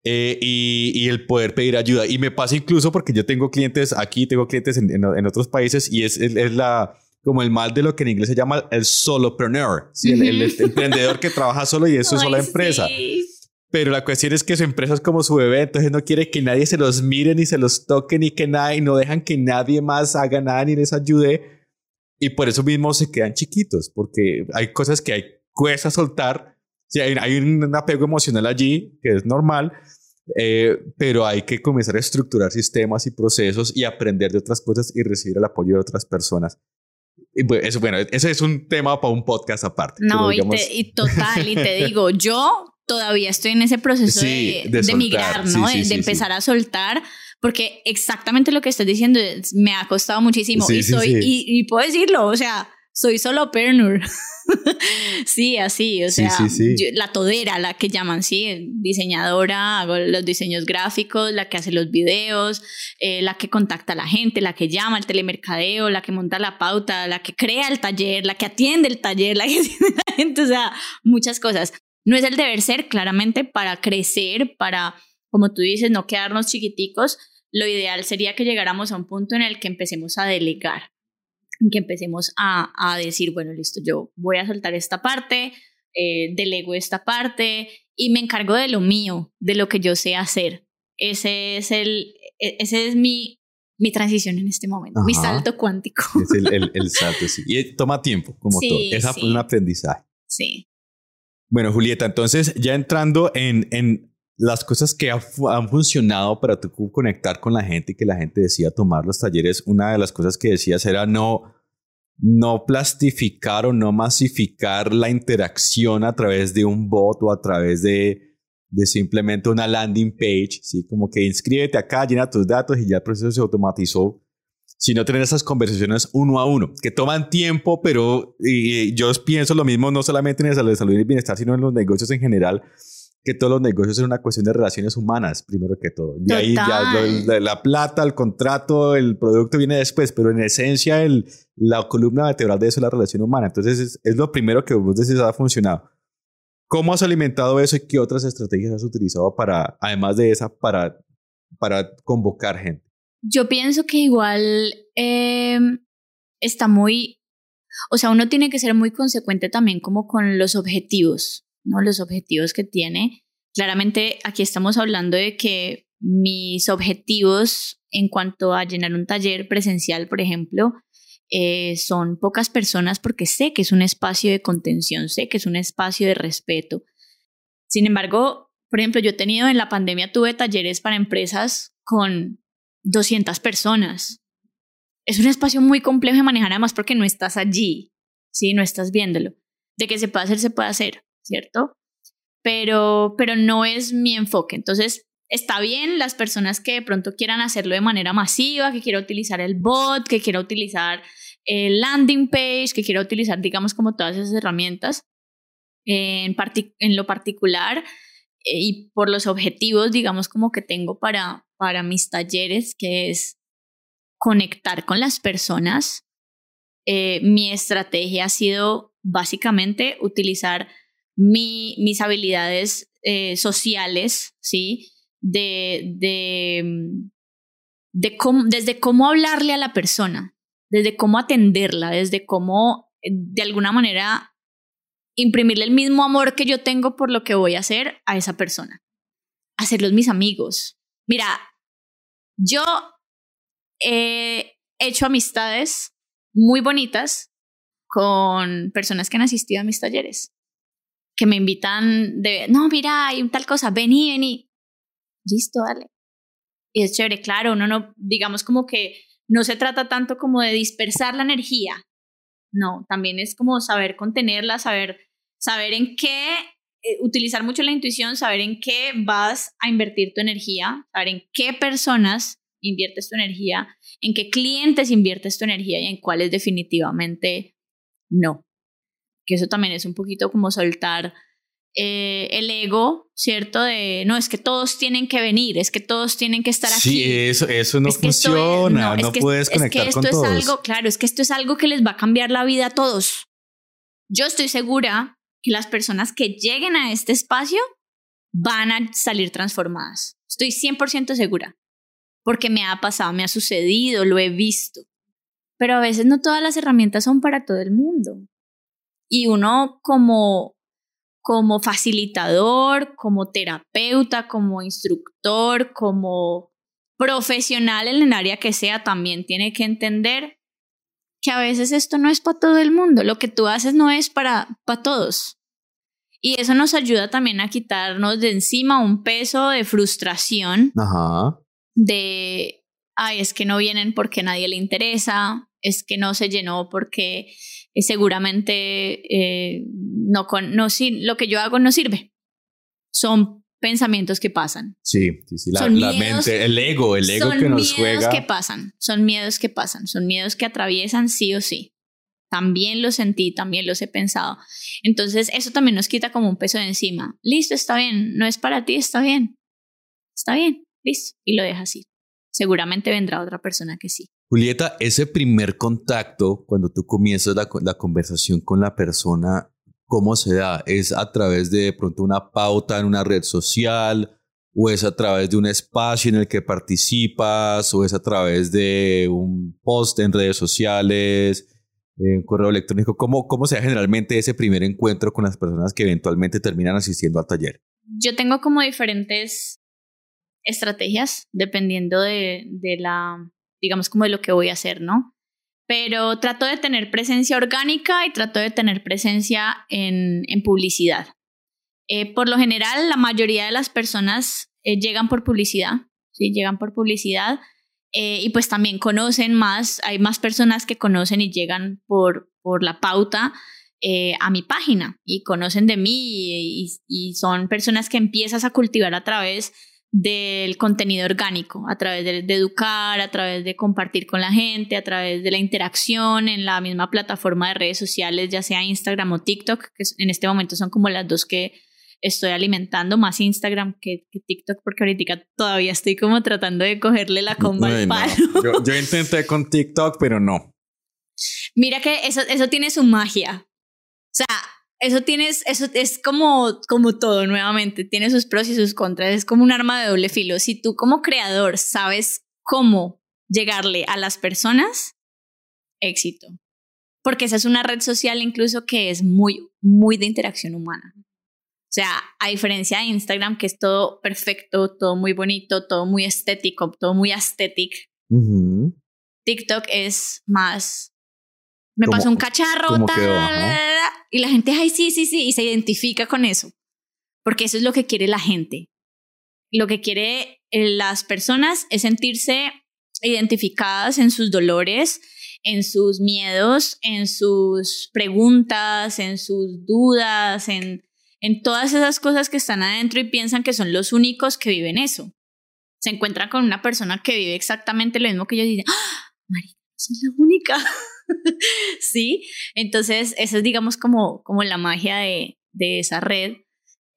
Eh, y, el poder pedir ayuda. Y me pasa incluso porque yo tengo clientes aquí, tengo clientes en, en, otros países y es, es, la como el mal de lo que en inglés se llama el solopreneur, ¿sí? el, el, emprendedor que trabaja solo y es su sola empresa. Pero la cuestión es que su empresa es como su bebé, entonces no quiere que nadie se los mire ni se los toque ni que nada y no dejan que nadie más haga nada ni les ayude. Y por eso mismo se quedan chiquitos, porque hay cosas que hay cuesta soltar. Sí, hay, hay un apego emocional allí, que es normal, eh, pero hay que comenzar a estructurar sistemas y procesos y aprender de otras cosas y recibir el apoyo de otras personas. Y pues, eso, bueno, ese es un tema para un podcast aparte. No, y, y, total, y te digo, yo todavía estoy en ese proceso de, de, migrar, ¿no? de, empezar a soltar, porque exactamente lo que estás diciendo me ha costado muchísimo y soy, y, puedo decirlo, o sea, soy solo pernur. sí, así, o sea, la todera, la que llaman, sí, diseñadora, hago los diseños gráficos, la que hace los videos, eh, la que contacta a la gente, la que llama al telemercadeo, la que monta la pauta, la que crea el taller, la que atiende el taller, la que atiende la gente, o sea, muchas cosas. No es el deber ser, claramente, para crecer, para, como tú dices, no quedarnos chiquiticos. Lo ideal sería que llegáramos a un punto en el que empecemos a delegar, en que empecemos a, a decir, bueno, listo, yo voy a soltar esta parte, eh, delego esta parte y me encargo de lo mío, de lo que yo sé hacer. Ese es, el, e, ese es mi, mi transición en este momento, mi salto cuántico. Es el, el, salto, sí. Y toma tiempo, como todo. Es un aprendizaje. Sí. Bueno, Julieta, entonces ya entrando en, en las cosas que han funcionado para tú conectar con la gente y que la gente decida tomar los talleres, una de las cosas que decías era no, no plastificar o no masificar la interacción a través de un bot o a través de, de simplemente una landing page, ¿sí? como que inscríbete acá, llena tus datos y ya el proceso se automatizó sino tener esas conversaciones uno a uno, que toman tiempo, pero y, yo pienso lo mismo no solamente en el salud, salud y bienestar, sino en los negocios en general, que todos los negocios son una cuestión de relaciones humanas, primero que todo. Y ahí ya la, plata, el contrato, el producto viene después, pero en esencia el, la columna vertebral de eso es la relación humana. Entonces es, es lo primero que vos decís ha funcionado. ¿Cómo has alimentado eso y qué otras estrategias has utilizado para, además de esa, para, para convocar gente? Yo pienso que igual em, está muy, o sea, uno tiene que ser muy consecuente también como con los objetivos, ¿no? Los objetivos que tiene. Claramente aquí estamos hablando de que mis objetivos en cuanto a llenar un taller presencial, por ejemplo, eh, son pocas personas porque sé que es un espacio de contención, sé que es un espacio de respeto. Sin embargo, por ejemplo, yo he tenido en la pandemia, tuve talleres para empresas con 200 personas. Es un espacio muy complejo de manejar además porque no estás allí, ¿sí? No estás viéndolo. De que se puede hacer, se puede hacer, ¿cierto? Pero, pero no es mi enfoque. Entonces, está bien las personas que de pronto quieran hacerlo de manera masiva, que quieran utilizar el bot, que quieran utilizar el landing page, que quieran utilizar, digamos, como todas esas herramientas. En, en lo particular, y por los objetivos, digamos, como que tengo para, para mis talleres, que es conectar con las personas. Eh, mi estrategia ha sido básicamente utilizar mi, mis habilidades eh, sociales, ¿sí? De, de, de cómo, desde cómo hablarle a la persona, desde cómo atenderla, desde cómo de alguna manera imprimirle el mismo amor que yo tengo por lo que voy a hacer a esa persona. Hacerlos mis amigos. Mira, yo he hecho amistades muy bonitas con personas que han asistido a mis talleres, que me invitan de, no, mira, hay tal cosa, vení, vení. Listo, dale. Y es chévere, claro, uno no, digamos como que no se trata tanto como de dispersar la energía, no, también es como saber contenerla, saber, saber en qué, eh, utilizar mucho la intuición, saber en qué vas a invertir tu energía, saber en qué personas inviertes tu energía, en qué clientes inviertes tu energía y en cuáles definitivamente no. Que eso también es un poquito como soltar eh, el ego, ¿cierto? De, no, es que todos tienen que venir, es que todos tienen que estar aquí. Sí, eso, eso no funciona, no, puedes conectar es que esto es algo, claro, es que esto es algo que les va a cambiar la vida a todos. Yo estoy segura que las personas que lleguen a este espacio van a salir transformadas. Estoy 100% segura, porque me ha pasado, me ha sucedido, lo he visto. Pero a veces no todas las herramientas son para todo el mundo. Y uno como, como facilitador, como terapeuta, como instructor, como profesional en el área que sea, también tiene que entender que a veces esto no es para todo el mundo, lo que tú haces no es para, para todos. Y eso nos ayuda también a quitarnos de encima un peso de frustración. Ajá. De, ay, es que no vienen porque nadie le interesa, es que no se llenó porque eh, seguramente eh, no, con, no, lo que yo hago no sirve. Son pensamientos que pasan. Sí, sí, sí. La, mente, el ego, el ego que nos juega. Son miedos que pasan, son miedos que pasan, son miedos que atraviesan sí o sí. También lo sentí, también los he pensado. Entonces, eso también nos quita como un peso de encima. Listo, está bien, no es para ti, está bien. Está bien, listo. Y lo deja así. Seguramente vendrá otra persona que sí. Julieta, ese primer contacto, cuando tú comienzas la, conversación con la persona, ¿cómo se da? ¿Es a través de, de pronto una pauta en una red social? ¿O es a través de un espacio en el que participas? ¿O es a través de un post en redes sociales? correo electrónico. ¿Cómo, ¿Cómo se da generalmente ese primer encuentro con las personas que eventualmente terminan asistiendo al taller? Yo tengo como diferentes estrategias dependiendo de, de la, digamos, como de lo que voy a hacer, ¿no? Pero trato de tener presencia orgánica y trato de tener presencia en, publicidad. Eh, por lo general, la mayoría de las personas eh, llegan por publicidad, ¿sí? Llegan por publicidad eh, y pues también conocen más, hay más personas que conocen y llegan por, la pauta a mi página y conocen de mí y, son personas que empiezas a cultivar a través del contenido orgánico, a través de, educar, a través de compartir con la gente, a través de la interacción en la misma plataforma de redes sociales, ya sea Instagram o TikTok, que en este momento son como las dos que estoy alimentando más Instagram que, TikTok porque ahorita todavía estoy como tratando de cogerle la comba al palo. Yo, intenté con TikTok, pero no. Mira que eso, eso tiene su magia. O sea, eso tienes, eso es como, como todo nuevamente, tiene sus pros y sus contras, es como un arma de doble filo. Si tú como creador sabes cómo llegarle a las personas, éxito. Porque esa es una red social incluso que es muy, muy de interacción humana. O sea, a diferencia de Instagram, que es todo perfecto, todo muy bonito, todo muy estético, todo muy aesthetic, TikTok es más. Me pasó un cacharro, y la gente, ay, sí, sí, sí, y se identifica con eso. Porque eso es lo que quiere la gente. Lo que quiere eh, las personas es sentirse identificadas en sus dolores, en sus miedos, en sus preguntas, en sus dudas, en en todas esas cosas que están adentro y piensan que son los únicos que viven eso. Se encuentran con una persona que vive exactamente lo mismo que ellos y dicen, ¡Ah, María, soy la única. sí, entonces esa es digamos como, como la magia de, de esa red,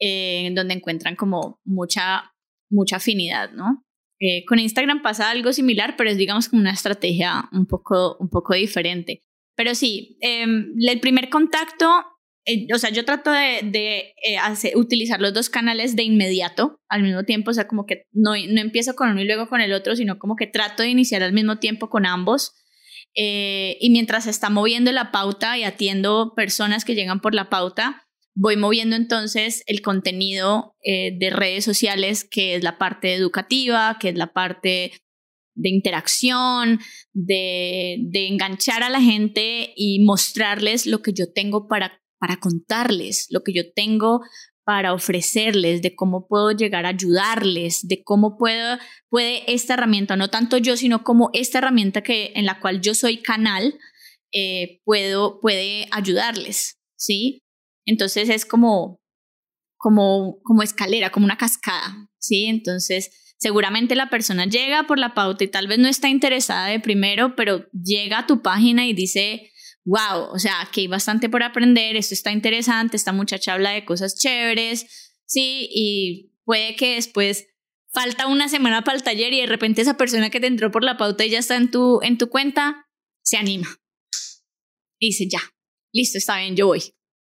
eh, en donde encuentran como mucha, mucha afinidad, ¿no? Eh, con Instagram pasa algo similar, pero es digamos como una estrategia un poco, un poco diferente. Pero sí, em, el primer contacto eh, o sea, yo trato de, eh, utilizar los dos canales de inmediato al mismo tiempo, o sea, como que no, no empiezo con uno y luego con el otro, sino como que trato de iniciar al mismo tiempo con ambos. Eh, y mientras está moviendo la pauta y atiendo personas que llegan por la pauta, voy moviendo entonces el contenido de redes sociales, que es la parte educativa, que es la parte de interacción, de, de enganchar a la gente y mostrarles lo que yo tengo para para contarles lo que yo tengo para ofrecerles, de cómo puedo llegar a ayudarles, de cómo puedo, puede esta herramienta, no tanto yo, sino como esta herramienta que, en la cual yo soy canal, eh, puedo, puede ayudarles, ¿sí? Entonces es como, como, como escalera, como una cascada, ¿sí? Entonces Seguramente la persona llega por la pauta y tal vez no está interesada de primero, pero llega a tu página y dice, wow, o sea, aquí hay bastante por aprender, esto está interesante, esta muchacha habla de cosas chéveres, sí, y puede que después falta una semana para el taller y de repente esa persona que te entró por la pauta y ya está en tu, en tu cuenta, se anima. Y dice, ya, listo, está bien, yo voy.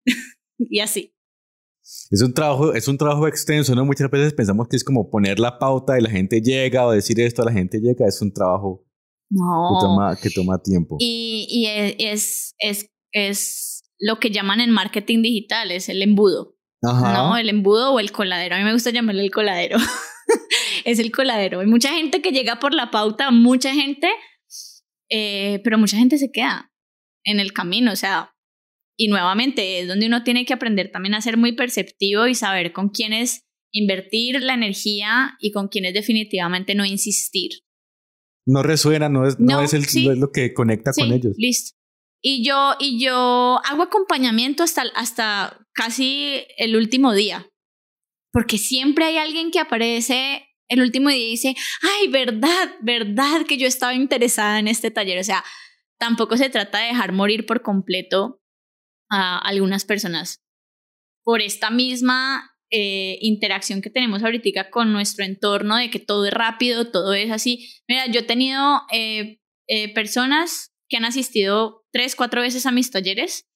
y así. Es un trabajo, es un trabajo extenso, ¿no? Muchas veces pensamos que es como poner la pauta y la gente llega o decir esto, la gente llega, es un trabajo que, toma, tiempo. Y, y es, es, es, lo que llaman en marketing digital, es el embudo. ¿No? El embudo o el coladero. A mí me gusta llamarle el coladero. es el coladero. Hay mucha gente que llega por la pauta, mucha gente, eh, pero mucha gente se queda en el camino. O sea, y nuevamente es donde uno tiene que aprender también a ser muy perceptivo y saber con quiénes invertir la energía y con quiénes definitivamente no insistir. No resuena, no es, no, es, el, es lo que conecta con ellos. Listo. Y yo, y yo hago acompañamiento hasta, hasta casi el último día. Porque siempre hay alguien que aparece el último día y dice, ay, verdad, verdad que yo estaba interesada en este taller. O sea, tampoco se trata de dejar morir por completo a algunas personas por esta misma eh, interacción que tenemos ahorita con nuestro entorno, de que todo es rápido, todo es así. Mira, yo he tenido eh, eh, personas que han asistido tres, cuatro veces a mis talleres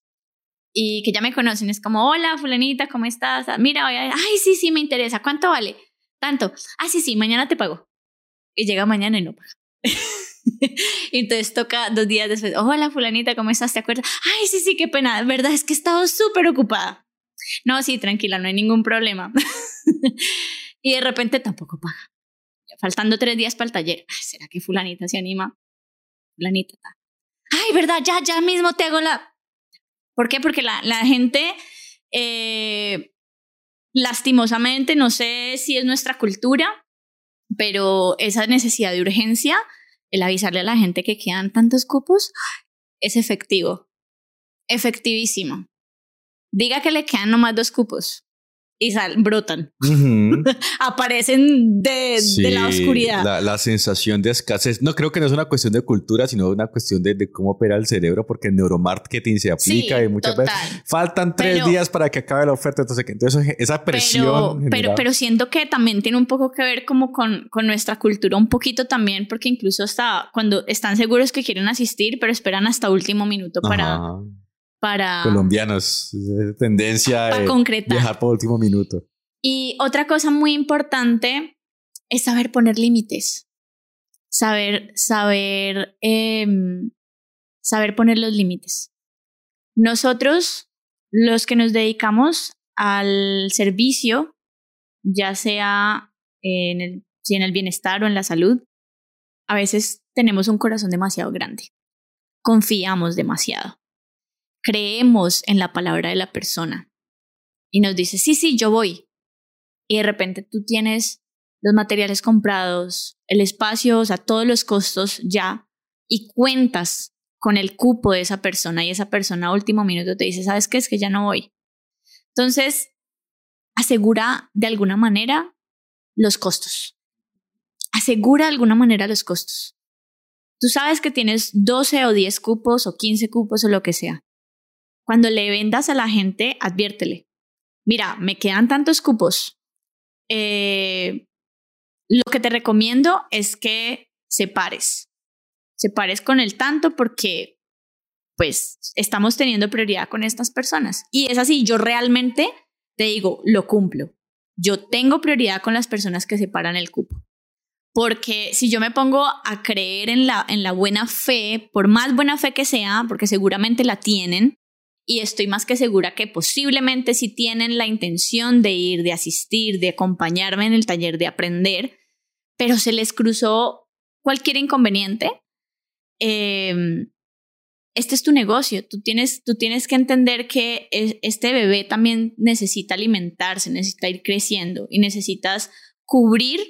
y que ya me conocen. Es como, hola, fulanita, ¿cómo estás? Mira, ay, sí, sí, me interesa. ¿Cuánto vale? Tanto. Ah, sí, sí, mañana te pago. Y llega mañana y no paga. entonces toca dos días después, hola fulanita, ¿cómo estás? ¿Te acuerdas? Ay, sí, sí, qué pena, verdad es que he estado súper ocupada. No, sí, tranquila, no hay ningún problema. y de repente tampoco paga. Faltando tres días para el taller. ¿Será que fulanita se anima? Fulanita. Ay, verdad, ya, ya mismo te hago la... ¿Por qué? Porque la, la gente, eh, lastimosamente, no sé si es nuestra cultura, pero esa necesidad de urgencia el avisarle a la gente que quedan tantos cupos es efectivo. Efectivísimo. Diga que le quedan nomás dos cupos y sal, brotan. Aparecen de, la oscuridad. La, sensación de escasez. No creo que no es una cuestión de cultura, sino una cuestión de, cómo opera el cerebro, porque el neuromarketing se aplica y muchas veces faltan tres días para que acabe la oferta. Entonces, entonces esa presión. Pero, pero, siento que también tiene un poco que ver como con, con nuestra cultura, un poquito también, porque incluso hasta cuando están seguros que quieren asistir, pero esperan hasta último minuto para para... Colombianos, tendencia a concretar. viajar por último minuto. Y otra cosa muy importante es saber poner límites. Saber, saber, em, saber poner los límites. Nosotros, los que nos dedicamos al servicio, ya sea en el, si en el bienestar o en la salud, a veces tenemos un corazón demasiado grande. Confiamos demasiado creemos en la palabra de la persona y nos dice, sí, sí, yo voy. Y de repente tú tienes los materiales comprados, el espacio, o sea, todos los costos ya, y cuentas con el cupo de esa persona y esa persona a último minuto te dice, ¿sabes qué? Es que ya no voy. Entonces, asegura de alguna manera los costos. Asegura de alguna manera los costos. Tú sabes que tienes 12 o 10 cupos o 15 cupos o lo que sea. Cuando le vendas a la gente, adviértele. Mira, me quedan tantos cupos. Eh, lo que te recomiendo es que separes. Separes con el tanto porque pues estamos teniendo prioridad con estas personas. Y es así, yo realmente te digo, lo cumplo. Yo tengo prioridad con las personas que separan el cupo. Porque si yo me pongo a creer en la, en la buena fe, por más buena fe que sea, porque seguramente la tienen, y estoy más que segura que posiblemente si tienen la intención de ir, de asistir, de acompañarme en el taller, de aprender, pero se les cruzó cualquier inconveniente, em, este es tu negocio. Tú tienes, tú tienes que entender que este bebé también necesita alimentarse, necesita ir creciendo y necesitas cubrir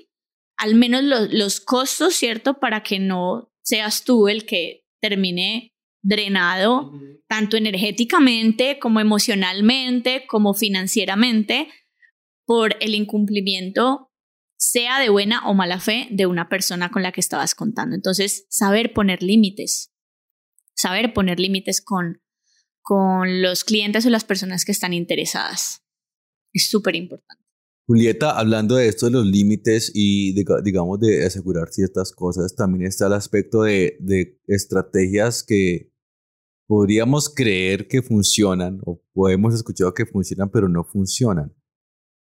al menos los costos, ¿cierto? Para que no seas tú el que termine drenado, tanto energéticamente como emocionalmente, como financieramente, por el incumplimiento sea de buena o mala fe de una persona con la que estabas contando. Entonces, saber poner límites, saber poner límites con, con los clientes o las personas que están interesadas. Es súper importante. Julieta, hablando de esto de los límites y digamos de asegurar ciertas cosas, también está el aspecto de, estrategias que podríamos creer que funcionan o podemos escuchar que funcionan pero no funcionan.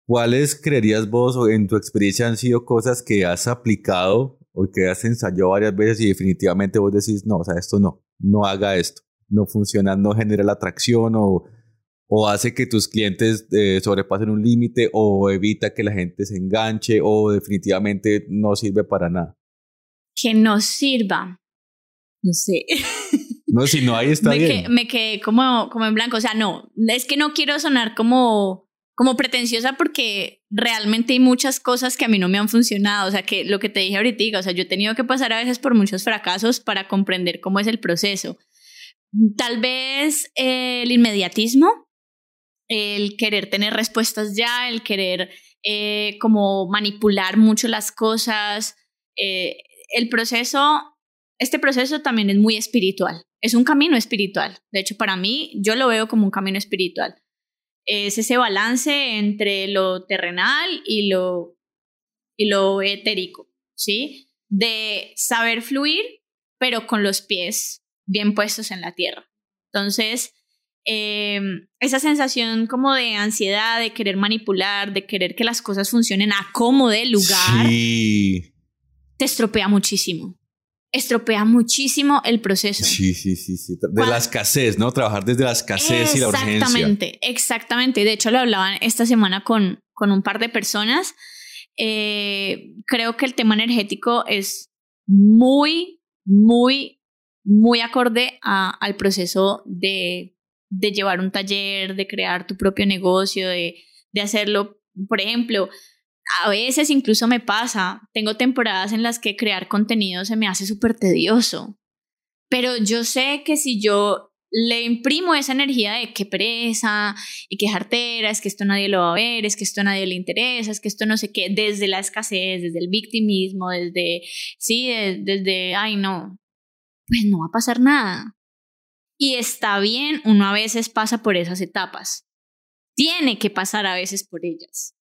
¿Cuáles creerías vos o en tu experiencia han sido cosas que has aplicado o que has ensayado varias veces y definitivamente vos decís, no, o sea, esto no, no haga esto, no funciona, no genera la atracción o, o hace que tus clientes eh, sobrepasen un límite o evita que la gente se enganche o definitivamente no sirve para nada? Que no sirva. No sé. No, si no, ahí está me bien. me quedé como, como en blanco. O sea, no, es que no quiero sonar como como pretenciosa porque realmente hay muchas cosas que a mí no me han funcionado, o sea, que lo que te dije ahorita, o sea, yo he tenido que pasar a veces por muchos fracasos para comprender cómo es el proceso. Tal vez eh, el inmediatismo, el querer tener respuestas ya, el querer eh, como manipular mucho las cosas, eh, el proceso, este proceso también es muy espiritual, es un camino espiritual, de hecho para mí yo lo veo como un camino espiritual es ese balance entre lo terrenal y lo, y lo etérico, ¿sí? De saber fluir, pero con los pies bien puestos en la tierra. Entonces, em, esa sensación como de ansiedad, de querer manipular, de querer que las cosas funcionen a como de lugar, te estropea muchísimo estropea muchísimo el proceso. Sí, sí, sí, sí. De la escasez, ¿no? Trabajar desde la escasez y la urgencia. Exactamente, exactamente. De hecho, lo hablaban esta semana con, con un par de personas. Eh, creo que el tema energético es muy, muy, muy acorde al proceso de, de, llevar un taller, de crear tu propio negocio, de, de hacerlo. Por ejemplo, a veces incluso me pasa, tengo temporadas en las que crear contenido se me hace súper tedioso, pero yo sé que si yo le imprimo esa energía de qué pereza y qué jartera, es que esto nadie lo va a ver, es que esto a nadie le interesa, es que esto no sé qué, desde la escasez, desde el victimismo, desde, sí, desde, ay no, pues no va a pasar nada. Y está bien, uno a veces pasa por esas etapas. Tiene que pasar a veces por ellas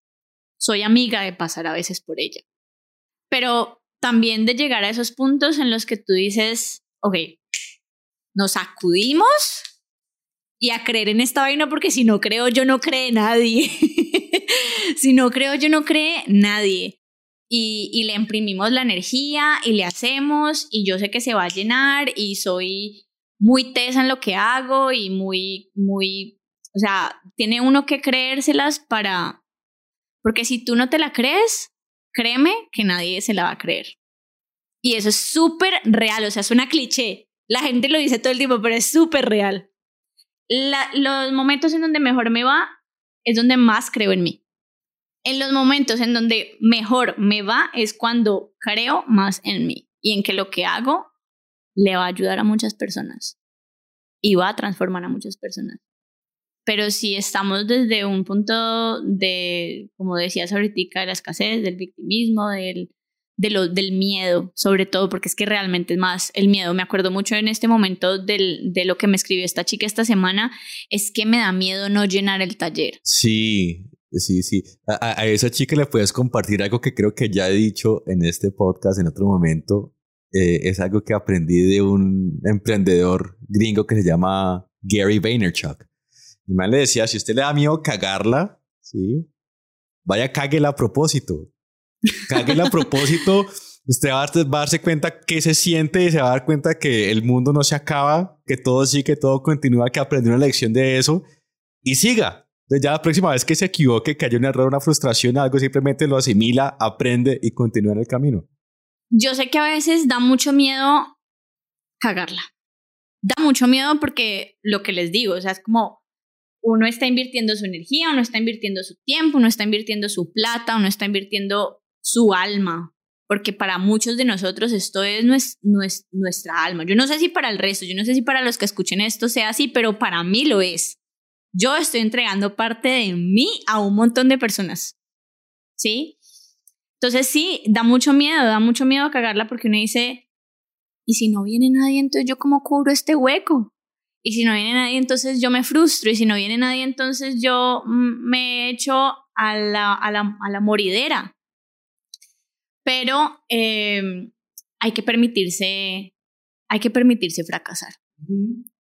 soy amiga de pasar a veces por ella. Pero también de llegar a esos puntos en los que tú dices, ok, nos sacudimos y a creer en esta vaina porque si no creo yo no cree nadie. si no creo yo no cree nadie. Y, le imprimimos la energía y le hacemos y yo sé que se va a llenar y soy muy tesa en lo que hago y muy, muy, o sea, tiene uno que creérselas para, porque si tú no te la crees, créeme que nadie se la va a creer. Y eso es súper real, o sea, es una cliché. La gente lo dice todo el tiempo, pero es súper real. los momentos en donde mejor me va es donde más creo en mí. En los momentos en donde mejor me va es cuando creo más en mí y en que lo que hago le va a ayudar a muchas personas y va a transformar a muchas personas. Pero si estamos desde un punto de, como decías ahorita, de la escasez, del victimismo, del, del miedo, sobre todo, porque es que realmente es más el miedo. Me acuerdo mucho en este momento del, de lo que me escribió esta chica esta semana, es que me da miedo no llenar el taller. Sí, sí, sí. A, a esa chica le puedes compartir algo que creo que ya he dicho en este podcast en otro momento. Eh, es algo que aprendí de un emprendedor gringo que se llama Gary Vaynerchuk. Mi madre le decía, si usted le da miedo cagarla, ¿sí? Vaya, cáguela a propósito. Cáguela a propósito. Usted va a, darse cuenta que se siente y se va a dar cuenta que el mundo no se acaba, que todo sí, que todo continúa, que aprende una lección de eso y siga. Entonces ya la próxima vez que se equivoque, que haya un error, una frustración, algo, simplemente lo asimila, aprende y continúa en el camino. Yo sé que a veces da mucho miedo cagarla. Da mucho miedo porque lo que les digo, o sea, es como uno está invirtiendo su energía, uno está invirtiendo su tiempo, uno está invirtiendo su plata, uno está invirtiendo su alma, porque para muchos de nosotros esto es, nuestra alma. Yo no sé si para el resto, yo no sé si para los que escuchen esto sea así, pero para mí lo es. Yo estoy entregando parte de mí a un montón de personas. ¿Sí? Entonces sí, da mucho miedo, da mucho miedo cagarla porque uno dice, ¿y si no viene nadie, entonces yo cómo cubro este hueco? Y si no viene nadie, entonces yo me frustro. Y si no viene nadie, entonces yo mm, me echo a la, a la, a la moridera. Pero em, hay que permitirse, hay que permitirse fracasar.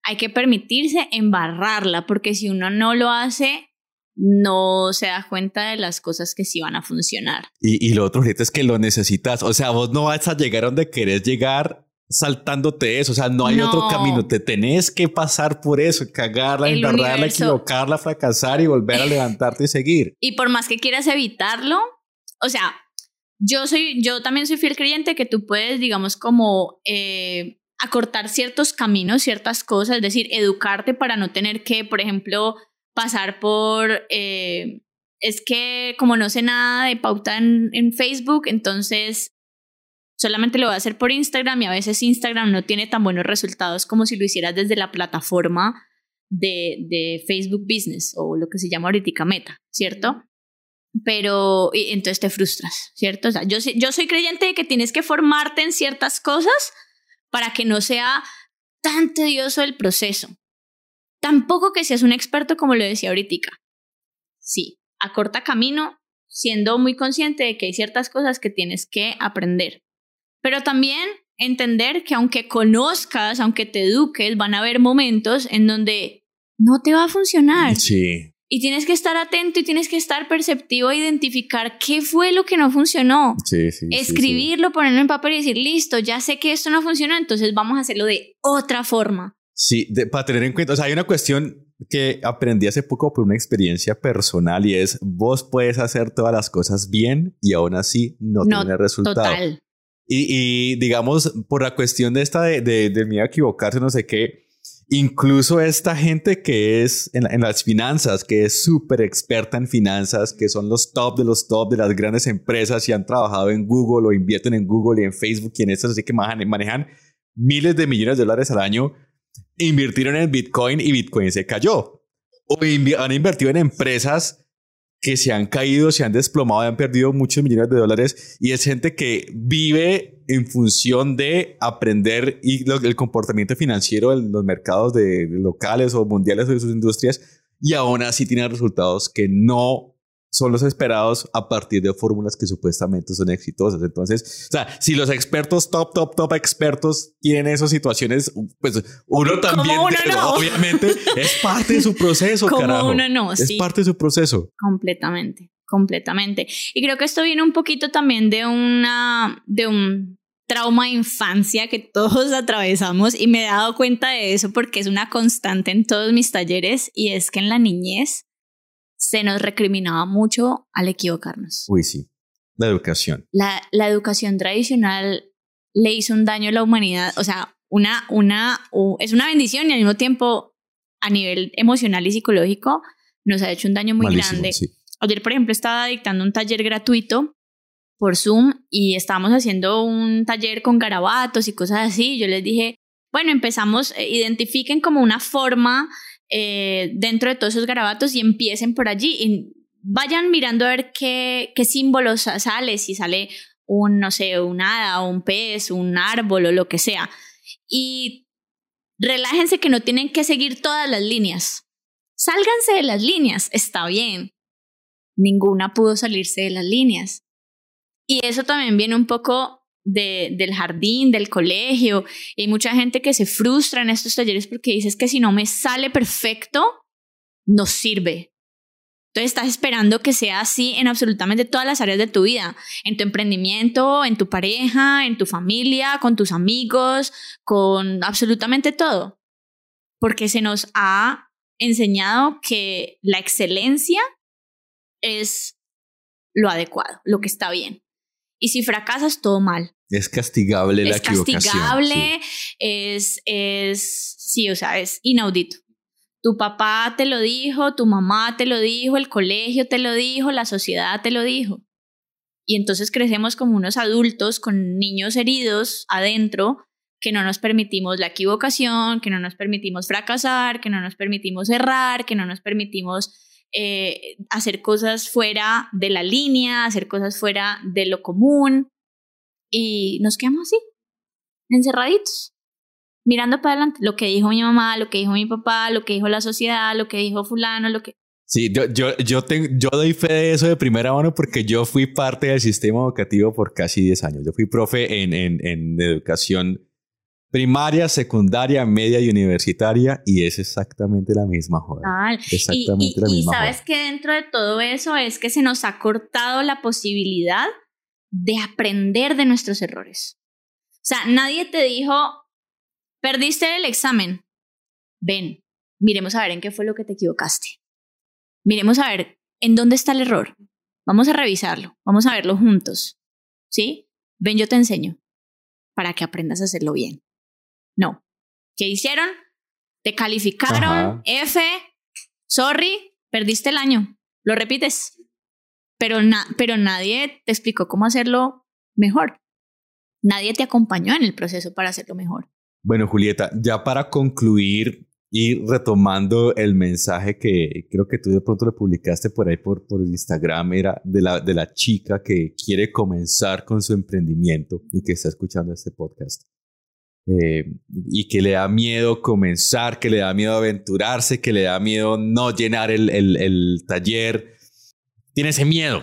Hay que permitirse embarrarla, porque si uno no lo hace, no se da cuenta de las cosas que sí van a funcionar. Y, y lo otro es que lo necesitas. O sea, vos no vas a llegar donde querés llegar saltándote eso. O sea, no hay otro camino. Te tenés que pasar por eso, cagarla, embarrarla, equivocarla, fracasar y volver a levantarte y seguir. Y por más que quieras evitarlo, o sea, yo soy, yo también soy fiel creyente que tú puedes, digamos, como eh, acortar ciertos caminos, ciertas cosas, es decir, educarte para no tener que, por ejemplo, pasar por, eh, es que como no sé nada de pauta en, Facebook, entonces solamente lo voy a hacer por Instagram y a veces Instagram no tiene tan buenos resultados como si lo hicieras desde la plataforma de, de Facebook Business o lo que se llama ahorita Meta, ¿cierto? Pero entonces te frustras, ¿cierto? O sea, yo, yo soy creyente de que tienes que formarte en ciertas cosas para que no sea tan tedioso el proceso. Tampoco que seas un experto como lo decía ahorita. Sí, a corta camino, siendo muy consciente de que hay ciertas cosas que tienes que aprender. Pero también entender que aunque conozcas, aunque te eduques, van a haber momentos en donde no te va a funcionar. Sí. Y tienes que estar atento y tienes que estar perceptivo e identificar qué fue lo que no funcionó. Sí, sí, Escribirlo, ponerlo en papel y decir, listo, ya sé que esto no funcionó, entonces vamos a hacerlo de otra forma. Sí, para tener en cuenta, o sea, hay una cuestión que aprendí hace poco por una experiencia personal y es, vos puedes hacer todas las cosas bien y aún así no, no tener resultado. Total. Y, digamos, por la cuestión de esta de, de, de miedo a equivocarse, no sé qué, incluso esta gente que es en, en las finanzas, que es súper experta en finanzas, que son los top de los top de las grandes empresas y han trabajado en Google o invierten en Google y en Facebook y en estas, así que manejan, manejan miles de millones de dólares al año invirtieron en Bitcoin y Bitcoin se cayó. O han invertido en empresas que se han caído, se han desplomado y han perdido muchos millones de dólares. Y es gente que vive en función de aprender y el comportamiento financiero en los mercados locales o mundiales de sus industrias. Y aún así tiene resultados que no son los esperados a partir de fórmulas que supuestamente son exitosas. Entonces, o sea, si los expertos, top, top, top expertos tienen esas situaciones, pues uno también, obviamente, es parte de su proceso, Como uno no, es parte de su proceso. Completamente, completamente. Y creo que esto viene un poquito también de una, de un trauma de infancia que todos atravesamos y me he dado cuenta de eso porque es una constante en todos mis talleres y es que en la niñez se nos recriminaba mucho al equivocarnos. Uy, sí. La educación. La, la educación tradicional le hizo un daño a la humanidad. O sea, una, una, es una bendición y al mismo tiempo, a nivel emocional y psicológico, nos ha hecho un daño muy grande. Ayer, por ejemplo, estaba dictando un taller gratuito por Zoom y estábamos haciendo un taller con garabatos y cosas así. Yo les dije, bueno, empezamos, eh, identifiquen como una forma eh, dentro de todos esos garabatos y empiecen por allí y vayan mirando a ver qué, qué símbolos sale, si sale un, no sé, un hada, un pez, un árbol o lo que sea. Y relájense que no tienen que seguir todas las líneas. Sálganse de las líneas, está bien. Ninguna pudo salirse de las líneas. Y eso también viene un poco de, del jardín, del colegio. Y hay mucha gente que se frustra en estos talleres porque dices que si no me sale perfecto, no sirve. Entonces estás esperando que sea así en absolutamente todas las áreas de tu vida, en tu emprendimiento, en tu pareja, en tu familia, con tus amigos, con absolutamente todo. Porque se nos ha enseñado que la excelencia es lo adecuado, lo que está bien. Y si fracasas, todo mal. Es castigable la equivocación. Es castigable, es, es, sí, o sea, es inaudito. Tu papá te lo dijo, tu mamá te lo dijo, el colegio te lo dijo, la sociedad te lo dijo. Y entonces crecemos como unos adultos con niños heridos adentro que no nos permitimos la equivocación, que no nos permitimos fracasar, que no nos permitimos errar, que no nos permitimos eh, hacer cosas fuera de la línea, hacer cosas fuera de lo común y nos quedamos así, encerraditos, mirando para adelante, lo que dijo mi mamá, lo que dijo mi papá, lo que dijo la sociedad, lo que dijo fulano, lo que... Sí, yo, yo, yo, yo doy fe de eso de primera mano porque yo fui parte del sistema educativo por casi 10 años. Yo fui profe en, en, en educación primaria, secundaria, media y universitaria y es exactamente la misma joda. Exactamente y, la misma. Y sabes que dentro de todo eso es que se nos ha cortado la posibilidad de aprender de nuestros errores. O sea, nadie te dijo, perdiste el examen. Ven, miremos a ver en qué fue lo que te equivocaste. Miremos a ver en dónde está el error. Vamos a revisarlo, vamos a verlo juntos. ¿Sí? Ven, yo te enseño para que aprendas a hacerlo bien. No. ¿Qué hicieron? Te calificaron, F, sorry, perdiste el año. Lo repites. Pero, pero nadie te explicó cómo hacerlo mejor. Nadie te acompañó en el proceso para hacerlo mejor. Bueno, Julieta, ya para concluir y retomando el mensaje que creo que tú de pronto le publicaste por ahí por, por Instagram, era de la, de la chica que quiere comenzar con su emprendimiento y que está escuchando este podcast. Eh, y que le da miedo comenzar, que le da miedo aventurarse, que le da miedo no llenar el, el, el taller. Tiene ese miedo.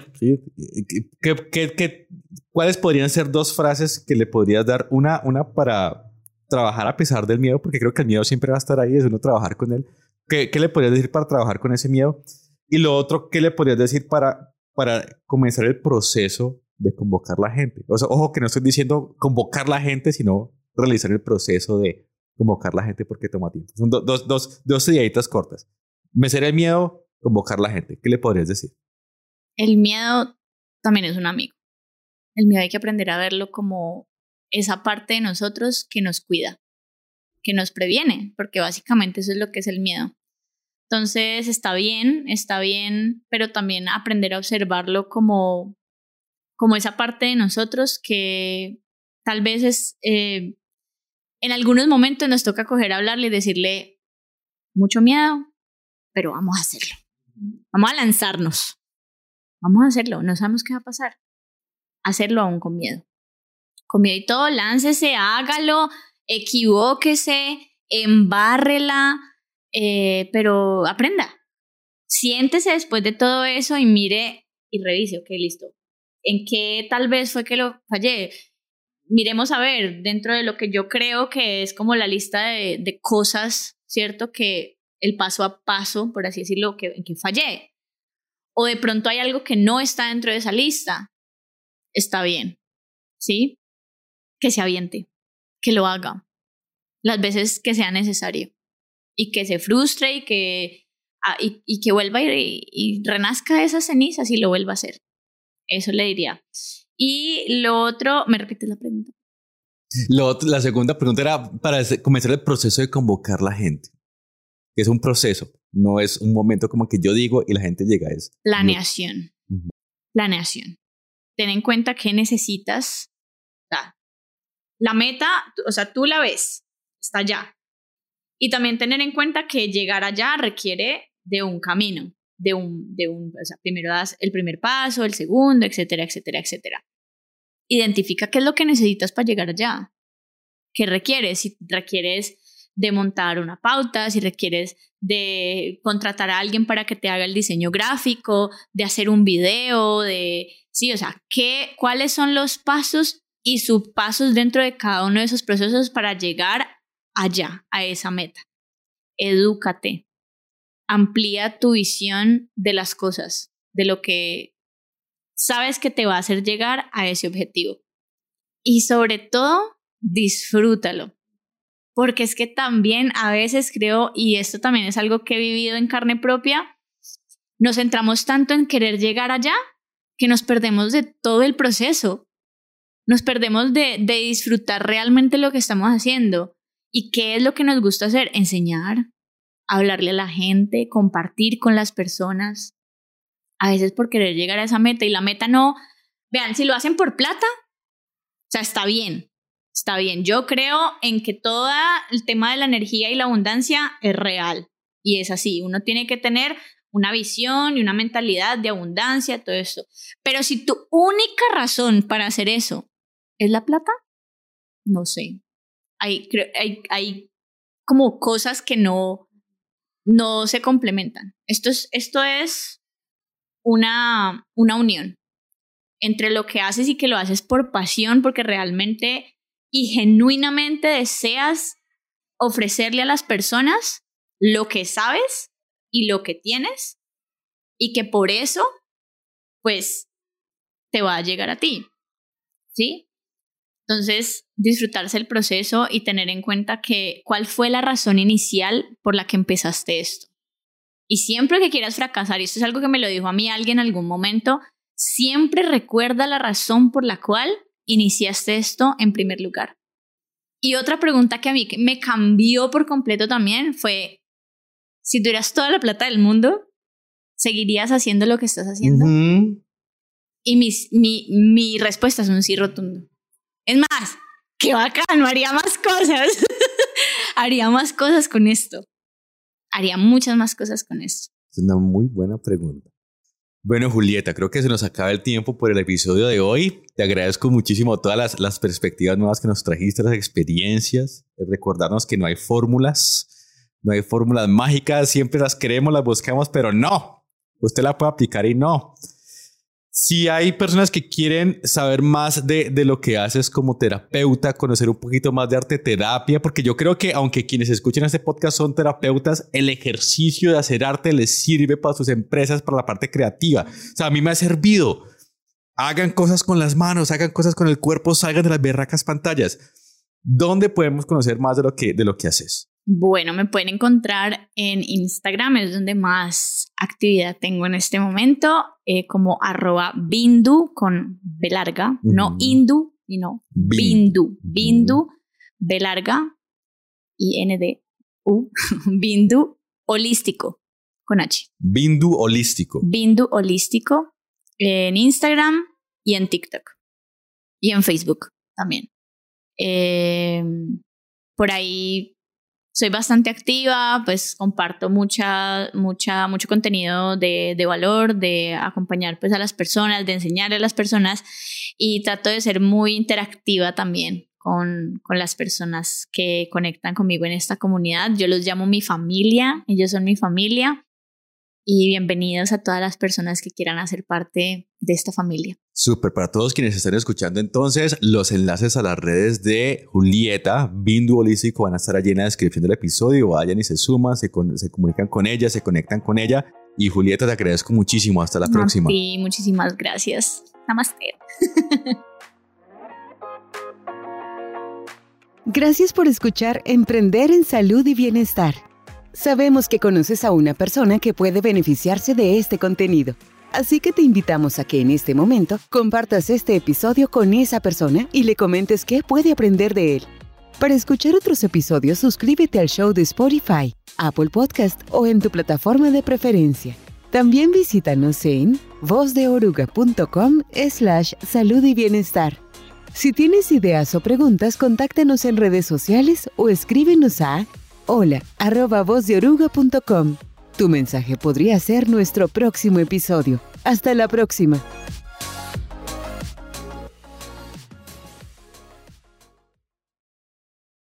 ¿Qué, cuáles podrían ser dos frases que le podrías dar? Una, una para trabajar a pesar del miedo, porque creo que el miedo siempre va a estar ahí, es uno trabajar con él. ¿Qué, qué le podrías decir para trabajar con ese miedo? Y lo otro, ¿qué le podrías decir para, para comenzar el proceso de convocar la gente? O sea, ojo que no estoy diciendo convocar la gente, sino realizar el proceso de convocar la gente porque toma tiempo. Son dos, dos, dos ideitas cortas. Me sería el miedo, convocar la gente. ¿Qué le podrías decir? El miedo también es un amigo. El miedo hay que aprender a verlo como esa parte de nosotros que nos cuida, que nos previene, porque básicamente eso es lo que es el miedo. Entonces está bien, está bien, pero también aprender a observarlo como, como esa parte de nosotros que tal vez es eh, en algunos momentos nos toca coger a hablarle y decirle, mucho miedo, pero vamos a hacerlo. Vamos a lanzarnos. Vamos a hacerlo. No sabemos qué va a pasar. Hacerlo aún con miedo. Con miedo y todo, láncese, hágalo, equivóquese, embárrela, eh, pero aprenda. Siéntese después de todo eso y mire y revise, ok, listo. ¿En qué tal vez fue que lo fallé? Miremos a ver, dentro de lo que yo creo que es como la lista de, cosas, ¿cierto? Que el paso a paso, por así decirlo, que, que fallé. O de pronto hay algo que no está dentro de esa lista. Está bien, ¿sí? Que se aviente, que lo haga, las veces que sea necesario. Y que se frustre y que, ah, y, que vuelva y, y renazca esas cenizas y lo vuelva a hacer. Eso le diría. Y lo otro, ¿me repites la pregunta? la segunda pregunta era para comenzar el proceso de convocar la gente. Es un proceso, no es un momento como que yo digo y la gente llega. Es planeación. Planeación. Ten en cuenta que necesitas. la meta, o sea, tú la ves, está allá. Y también tener en cuenta que llegar allá requiere de un camino de un, de un, o sea, primero das el primer paso, el segundo, etcétera, etcétera, etcétera. Identifica qué es lo que necesitas para llegar allá. ¿Qué requieres? Si requieres de montar una pauta, si requieres de contratar a alguien para que te haga el diseño gráfico, de hacer un video, de, sí, o sea, ¿qué, cuáles son los pasos y subpasos dentro de cada uno de esos procesos para llegar allá, a esa meta. Edúcate, amplía tu visión de las cosas, de lo que sabes que te va a hacer llegar a ese objetivo. Y sobre todo, disfrútalo. Porque es que también a veces creo, y esto también es algo que he vivido en carne propia, nos centramos tanto en querer llegar allá que nos perdemos de todo el proceso. Nos perdemos de, disfrutar realmente lo que estamos haciendo. ¿Y qué es lo que nos gusta hacer? Enseñar, hablarle a la gente, compartir con las personas, a veces por querer llegar a esa meta y la meta no, vean, si lo hacen por plata, o sea, está bien, está bien. Yo creo en que todo el tema de la energía y la abundancia es real y es así, uno tiene que tener una visión y una mentalidad de abundancia, todo esto. Pero si tu única razón para hacer eso es la plata, no sé. Hay, hay, hay como cosas que no, no se complementan. Esto es, esto es una, una unión entre lo que haces y que lo haces por pasión, porque realmente y genuinamente deseas ofrecerle a las personas lo que sabes y lo que tienes y que por eso, pues, te va a llegar a ti. ¿Sí? Entonces, disfrutarse el proceso y tener en cuenta que cuál fue la razón inicial por la que empezaste esto. Y siempre que quieras fracasar, y esto es algo que me lo dijo a mí alguien en algún momento, siempre recuerda la razón por la cual iniciaste esto en primer lugar. Y otra pregunta que a mí me cambió por completo también fue, si tuvieras toda la plata del mundo, ¿seguirías haciendo lo que estás haciendo? Y mi, mi, mi respuesta es un sí rotundo. Es más, qué bacano, haría más cosas. haría más cosas con esto. Haría muchas más cosas con esto. Es una muy buena pregunta. Bueno, Julieta, creo que se nos acaba el tiempo por el episodio de hoy. Te agradezco muchísimo todas las, las perspectivas nuevas que nos trajiste, las experiencias, recordarnos que no hay fórmulas, no hay fórmulas mágicas, siempre las queremos, las buscamos, pero no, usted la puede aplicar y no si hay personas que quieren saber más de, de, lo que haces como terapeuta, conocer un poquito más de arte terapia, porque yo creo que aunque quienes escuchen este podcast son terapeutas, el ejercicio de hacer arte les sirve para sus empresas, para la parte creativa. O sea, a mí me ha servido. Hagan cosas con las manos, hagan cosas con el cuerpo, salgan de las berracas pantallas. ¿Dónde podemos conocer más de lo que, de lo que haces? Bueno, me pueden encontrar en Instagram, es donde más actividad tengo en este momento, eh, como arroba bindu con B larga, no indu, sino bindu, bindu, B larga y N D U, bindu holístico con H. Bindu holístico. Bindu holístico en Instagram y en TikTok y en Facebook también. Em, por ahí soy bastante activa, pues comparto mucha, mucha, mucho contenido de, de, valor, de acompañar pues a las personas, de enseñarle a las personas y trato de ser muy interactiva también con, con las personas que conectan conmigo en esta comunidad. Yo los llamo mi familia, ellos son mi familia y bienvenidos a todas las personas que quieran hacer parte de esta familia. Súper, para todos quienes están escuchando entonces, los enlaces a las redes de Julieta, Bindu Holístico, van a estar allí en la descripción del episodio, vayan y se suman, se, se comunican con ella, se conectan con ella. Y Julieta, te agradezco muchísimo, hasta la próxima. Sí, muchísimas gracias. Namaste. Gracias por escuchar Emprender en Salud y Bienestar. Sabemos que conoces a una persona que puede beneficiarse de este contenido. Así que te invitamos a que en este momento compartas este episodio con esa persona y le comentes qué puede aprender de él. Para escuchar otros episodios, suscríbete al show de Spotify, Apple Podcast o en tu plataforma de preferencia. También visítanos en vozdeoruga.com slash salud y bienestar. Si tienes ideas o preguntas, contáctanos en redes sociales o escríbenos a hola arroba vozdeoruga.com. Tu mensaje podría ser nuestro próximo episodio. Hasta la próxima.